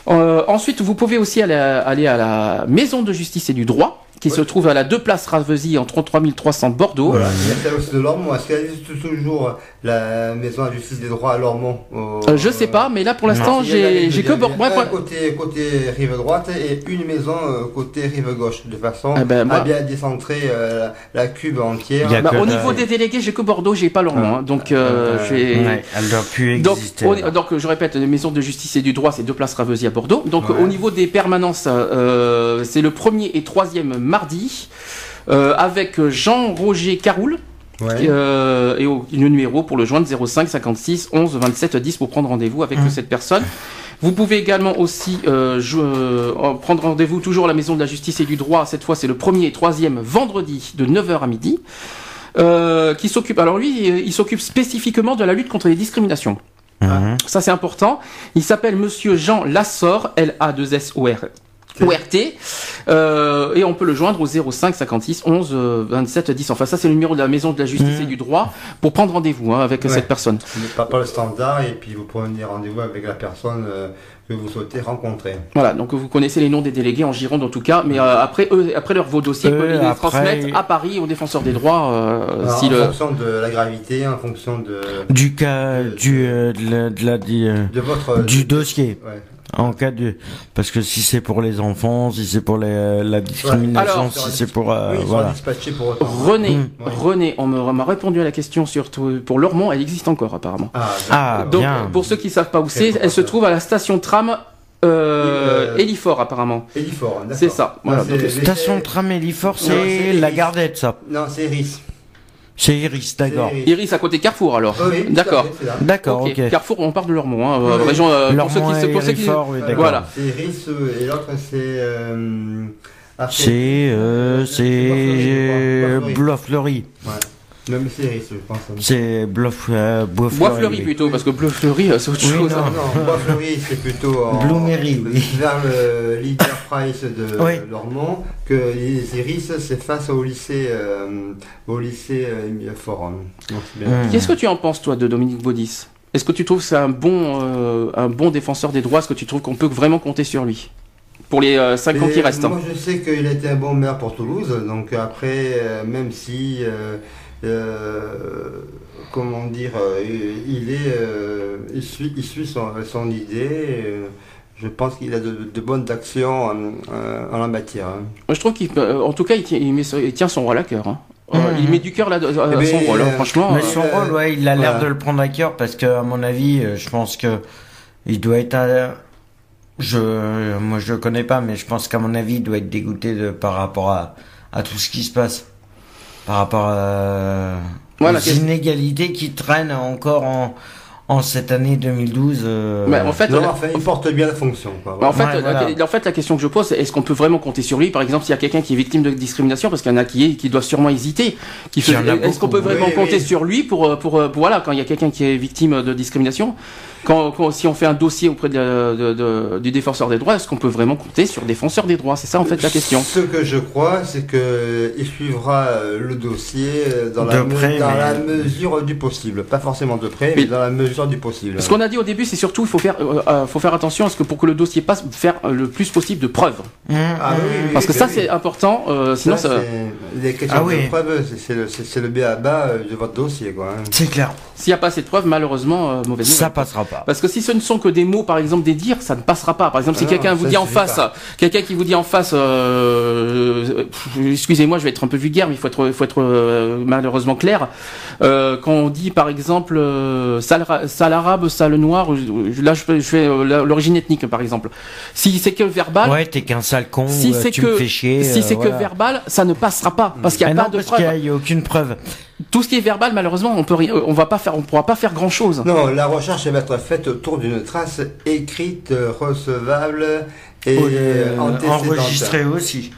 Euh, ensuite, vous pouvez aussi aller à, aller à la Maison de justice et du droit, qui se trouve à la 2 place Ravesy en 33 300 Bordeaux. Voilà, il y a celle aussi de Lormont. Est-ce qu'elle existe toujours la maison de justice des droits à Lormont Euh, je sais pas, mais là pour l'instant, j'ai que Bordeaux. Côté, côté rive droite et une maison euh, côté rive gauche, de façon Ah ben, moi- à bien décentrer euh, la, la cube entière. Bah, au niveau des délégués, j'ai que Bordeaux, j'ai pas Lormont. hein. donc, euh, Euh, j'ai- Ouais, elle doit plus exister. donc, je répète, les maisons de justice et du droit, c'est deux places Ravesy à Bordeaux. Donc, Ouais. au niveau des permanences, euh, c'est le premier et troisième mardi, euh, avec Jean-Roger Caroul. Ouais. Euh, et au, le numéro pour le joindre 05 56 11 27 10 pour prendre rendez-vous avec Mmh. cette personne. Vous pouvez également aussi euh, euh, prendre rendez-vous toujours à la Maison de la Justice et du Droit. Cette fois, c'est le premier et troisième vendredi de 9h à midi. Qui s'occupe. Alors lui, il s'occupe spécifiquement de la lutte contre les discriminations. Mhm. Ça, c'est important. Il s'appelle Monsieur Jean Lassor, L-A-2-S-O-R. ORT, euh, et on peut le joindre au 05 56 11 euh, 27 10. Enfin, ça c'est le numéro de la maison de la justice Mhm. et du droit pour prendre rendez-vous hein, avec Ouais. cette personne. Pas, pas le standard, et puis vous prenez rendez-vous avec la personne euh, que vous souhaitez rencontrer. Voilà, donc vous connaissez les noms des délégués en Gironde en tout cas, mais euh, après eux, après leur vos dossiers, Eux, ils les après- transmettent à Paris au défenseur des droits. euh, Alors, si en le... fonction de la gravité, en fonction de, Du cas, Euh, du, euh, de la, de la- du, euh, de votre... du dossier. Ouais. En cas de, parce que si c'est pour les enfants, si c'est pour les, la discrimination, Alors, si c'est pour, euh, oui, ils voilà. pour. René. Ouais. René, on m'a répondu à la question sur tout- pour Lormont, elle existe encore apparemment. Ah, Ah, d'accord. Donc, Bien. pour ceux qui savent pas où c'est, elle se trouve à la station tram euh, Euh, Hélifort apparemment. Hélifort, d'accord. C'est ça, voilà, Non, c'est- donc, Station de tram Hélifort, Non, c'est la. Gardette, ça. Non, c'est Iris. C'est Iris, d'accord. Iris. Iris à côté Carrefour alors. Oui, D'accord. D'accord, Ok. ok. Carrefour, on parle de Lormont, hein, euh, Oui, région. euh, pour ceux qui, pour ceux qui- d'accord. Voilà. C'est Iris euh, et l'autre c'est euh, C'est euh, c'est Bois Fleuri. Ouais. Même série, je pense. C'est Bluff euh, Bois Bois Fleuri, fleuri oui. plutôt, parce que bleu fleuri, euh, c'est autre Oui, chose. non. Non, non, Bois Fleuri, c'est plutôt en, Bloomery, oui. vers le leader price de Oui. Lormont que les Iris, c'est face au lycée, euh, au lycée euh, Forum. Hmm. Qu'est-ce que tu en penses, toi, de Dominique Baudis? Est-ce que tu trouves que c'est un bon, euh, un bon défenseur des droits? Est-ce que tu trouves qu'on peut vraiment compter sur lui? Pour les 5 ans qui restent hein. Moi, je sais qu'il a été un bon maire pour Toulouse, donc après, euh, même si, comment dire, euh, il est, euh, il suit, il suit son, son idée. euh, je pense qu'il a de, de bonnes actions en, euh, en la matière. hein. Je trouve qu'en tout cas, il tient, il met- il tient son rôle à cœur. hein. Euh, Mhm. Il met du cœur là, à son rôle, hein, euh, franchement. Mais euh, son euh, rôle, ouais, il a l'air voilà. de le prendre à cœur parce que, à mon avis, euh, je pense que il doit être. à- Je, moi, je le connais pas, mais je pense qu'à mon avis, il doit être dégoûté de par rapport à, à tout ce qui se passe, par rapport à Voilà, aux inégalités qui traînent encore en en cette année 2012. euh, Mais en fait, Non, la- enfin, il porte bien la fonction. Quoi. Bah, en, fait, Ouais, la, en fait, la question que je pose, c'est est-ce qu'on peut vraiment compter sur lui? Par exemple, s'il y a quelqu'un qui est victime de discrimination, parce qu'il y en a qui, qui doivent sûrement hésiter, qui en est-ce qu'on peut vraiment Oui, compter oui. sur lui pour, euh, pour, euh, pour- voilà, quand il y a quelqu'un qui est victime de discrimination? Quand, quand- si on fait un dossier auprès de, de- de- du défenseur des droits, est-ce qu'on peut vraiment compter sur le défenseur des droits? C'est ça en fait la question. Ce que je crois, c'est que il suivra euh, le dossier euh, dans, la, me- près, dans mais- la mesure du possible. Pas forcément de près, mais, Mais- dans la mesure du possible. Ce qu'on a dit au début, c'est surtout il faut faire, euh, euh, faut faire attention à ce que pour que le dossier passe, faire euh, le plus possible de preuves. hum, Ah oui, oui, Parce que ça oui. c'est important. euh, sinon, Ça, ça, les questions Ah oui. de preuve, c'est- le, le B à bas euh, de votre dossier. Quoi, hein. C'est clair. s'il n'y a pas assez de preuves, malheureusement, euh, mauvaise Ça nouvelle. passera pas. Parce que si ce ne sont que des mots, par exemple, des dires, ça ne passera pas. Par exemple, si Ah quelqu'un vous dit en face, quelqu'un qui vous dit en face, euh, euh, excusez-moi, je vais être un peu vulgaire, mais il faut être, il faut être euh, malheureusement clair. Euh, quand on dit, par exemple, euh, sale, sale arabe, sale noir, là, je, fais- je fais euh, l'origine ethnique, par exemple. Si c'est que verbal, Ouais, t'es qu'un sale con. si c'est tu que, me fais chier. si c'est voilà. que verbal, ça ne passera pas, parce qu'il n'y a Mais pas non, de parce a- a aucune preuve. Tout ce qui est verbal, malheureusement, on peut, rien- on va pas faire, on pourra pas faire grand chose. Non, la recherche va être faite autour d'une trace écrite, euh, recevable et Euh, antécédente. enregistré aussi.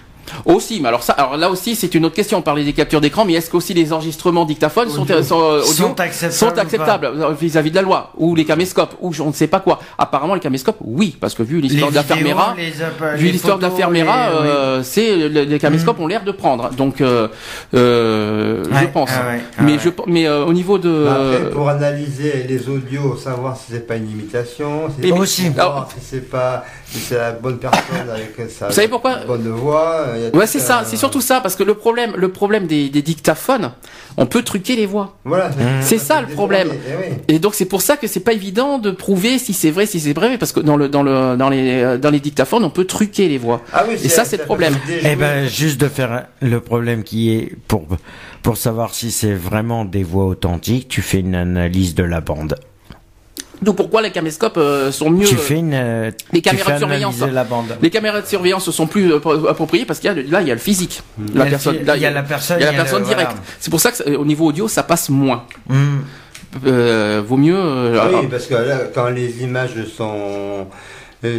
Aussi, mais alors ça, alors là aussi, c'est une autre question. On parlait des captures d'écran, mais est-ce qu'aussi les enregistrements dictaphones sont, Audio. sont, euh, audio Sont acceptables euh, vis-à-vis de la loi ou les caméscopes ou je on ne sais pas quoi. Apparemment, les caméscopes, oui, parce que vu l'histoire de la fermera, vu l'histoire de la fermera, les- oui. euh, c'est le- les caméscopes ont l'air de prendre. Donc, euh, euh, je pense. ah ouais, ah mais ouais. je, mais euh, au niveau de Après, pour analyser les audios, savoir si c'est pas une imitation, Alors- si c'est pas, si c'est la bonne personne avec sa Vous savez pourquoi bonne voix. Il y a Ouais, c'est ça, c'est surtout ça, parce que le problème, le problème des, des dictaphones, on peut truquer les voix. Voilà. C'est ça, le problème. Eh oui. Et donc c'est pour ça que c'est pas évident de prouver si c'est vrai, si c'est vrai, parce que dans le dans le dans les euh, dans les dictaphones, on peut truquer les voix. Ah oui, Et ça, c'est le problème. Eh ben, juste de faire le problème qui est pour pour savoir si c'est vraiment des voix authentiques, tu fais une analyse de la bande. D'où pourquoi les caméscopes euh, sont mieux. Tu fais une euh, les tu caméras fais de surveillance. analyser la bande. Les caméras de surveillance sont plus euh, appropriées parce qu'il y a le- là il y a le physique. La Il y a le personne, là, il y a la personne, il y a la il y a personne le- directe. voilà. C'est pour ça que au niveau audio ça passe moins. Hmm. Euh, vaut mieux. euh, Oui, alors- parce que là, quand les images sont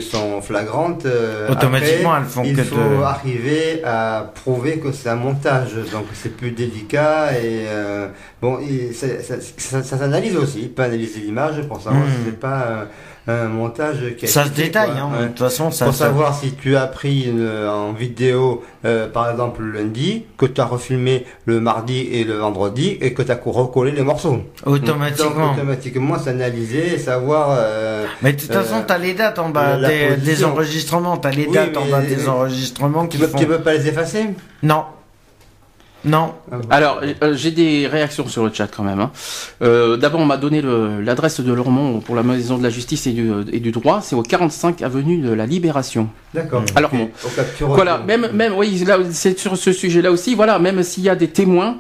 sont flagrantes, euh, Automatiquement, après, elles font il que faut de- arriver à prouver que c'est un montage, donc c'est plus délicat et euh, bon, et ça, ça, ça- ça s'analyse aussi. Il peut analyser l'image pour savoir Hmm. si c'est pas un, montage qui Ça se détaille, quoi. hein. Ouais. De toute façon, ça pour ça- savoir si tu as pris une- en vidéo, euh, par exemple le lundi, que tu as refilmé le mardi et le vendredi et que tu as recollé les morceaux. automatiquement. Donc automatiquement s'analyser et savoir. euh, Mais de toute Euh, façon, t'as les dates en bas des, enregistrements, t'as les Oui, dates en bas des enregistrements qui tu, tu peux pas les effacer? Non. Non. Alors, euh, j'ai des réactions sur le chat quand même. hein. Euh, D'abord, on m'a donné l'adresse de Lormont pour la Maison de la Justice et du, et du Droit. C'est au 45 avenue de la Libération. D'accord. Alors, bon. Voilà, même, même, oui, là, c'est sur ce sujet-là aussi. Voilà, même s'il y a des témoins,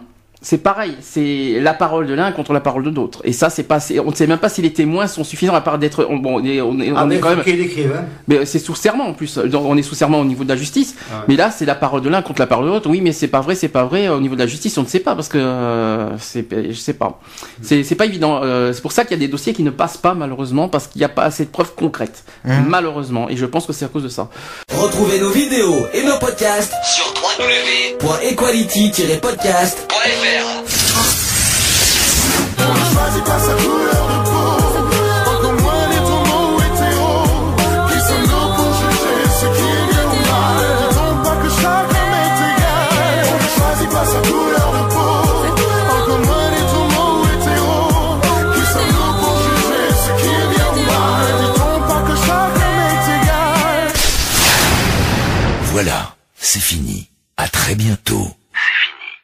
c'est pareil, c'est la parole de l'un contre la parole de l'autre. Et ça, c'est pas, on ne sait même pas si les témoins sont suffisants à part d'être, bon, on est, on est, Ah, mais quand même, hein. mais c'est sous serment en plus. Donc, On est sous serment au niveau de la justice. Ah ouais. Mais là, c'est la parole de l'un contre la parole de l'autre. Oui, mais c'est pas vrai, c'est pas vrai. Au niveau de la justice, on ne sait pas parce que euh, c'est, je sais pas. C'est, c'est pas évident. Euh, c'est pour ça qu'il y a des dossiers qui ne passent pas malheureusement parce qu'il n'y a pas assez de preuves concrètes. Malheureusement. Et je pense que c'est à cause de ça. Retrouvez nos vidéos et nos podcasts sur www.equality-podcast.fr. choisis pas sa couleur de peau. Encore moins les tourments hétéro Qui sommes-nous pour juger ce qui est bien ou mal. Disons pas que chacun est égal. On ne choisit pas sa couleur de peau. Encore moins les tourments hétéro Qui sommes-nous pour juger ce qui est bien ou mal. Disons pas que chacun est égal. Voilà, c'est fini. À très bientôt.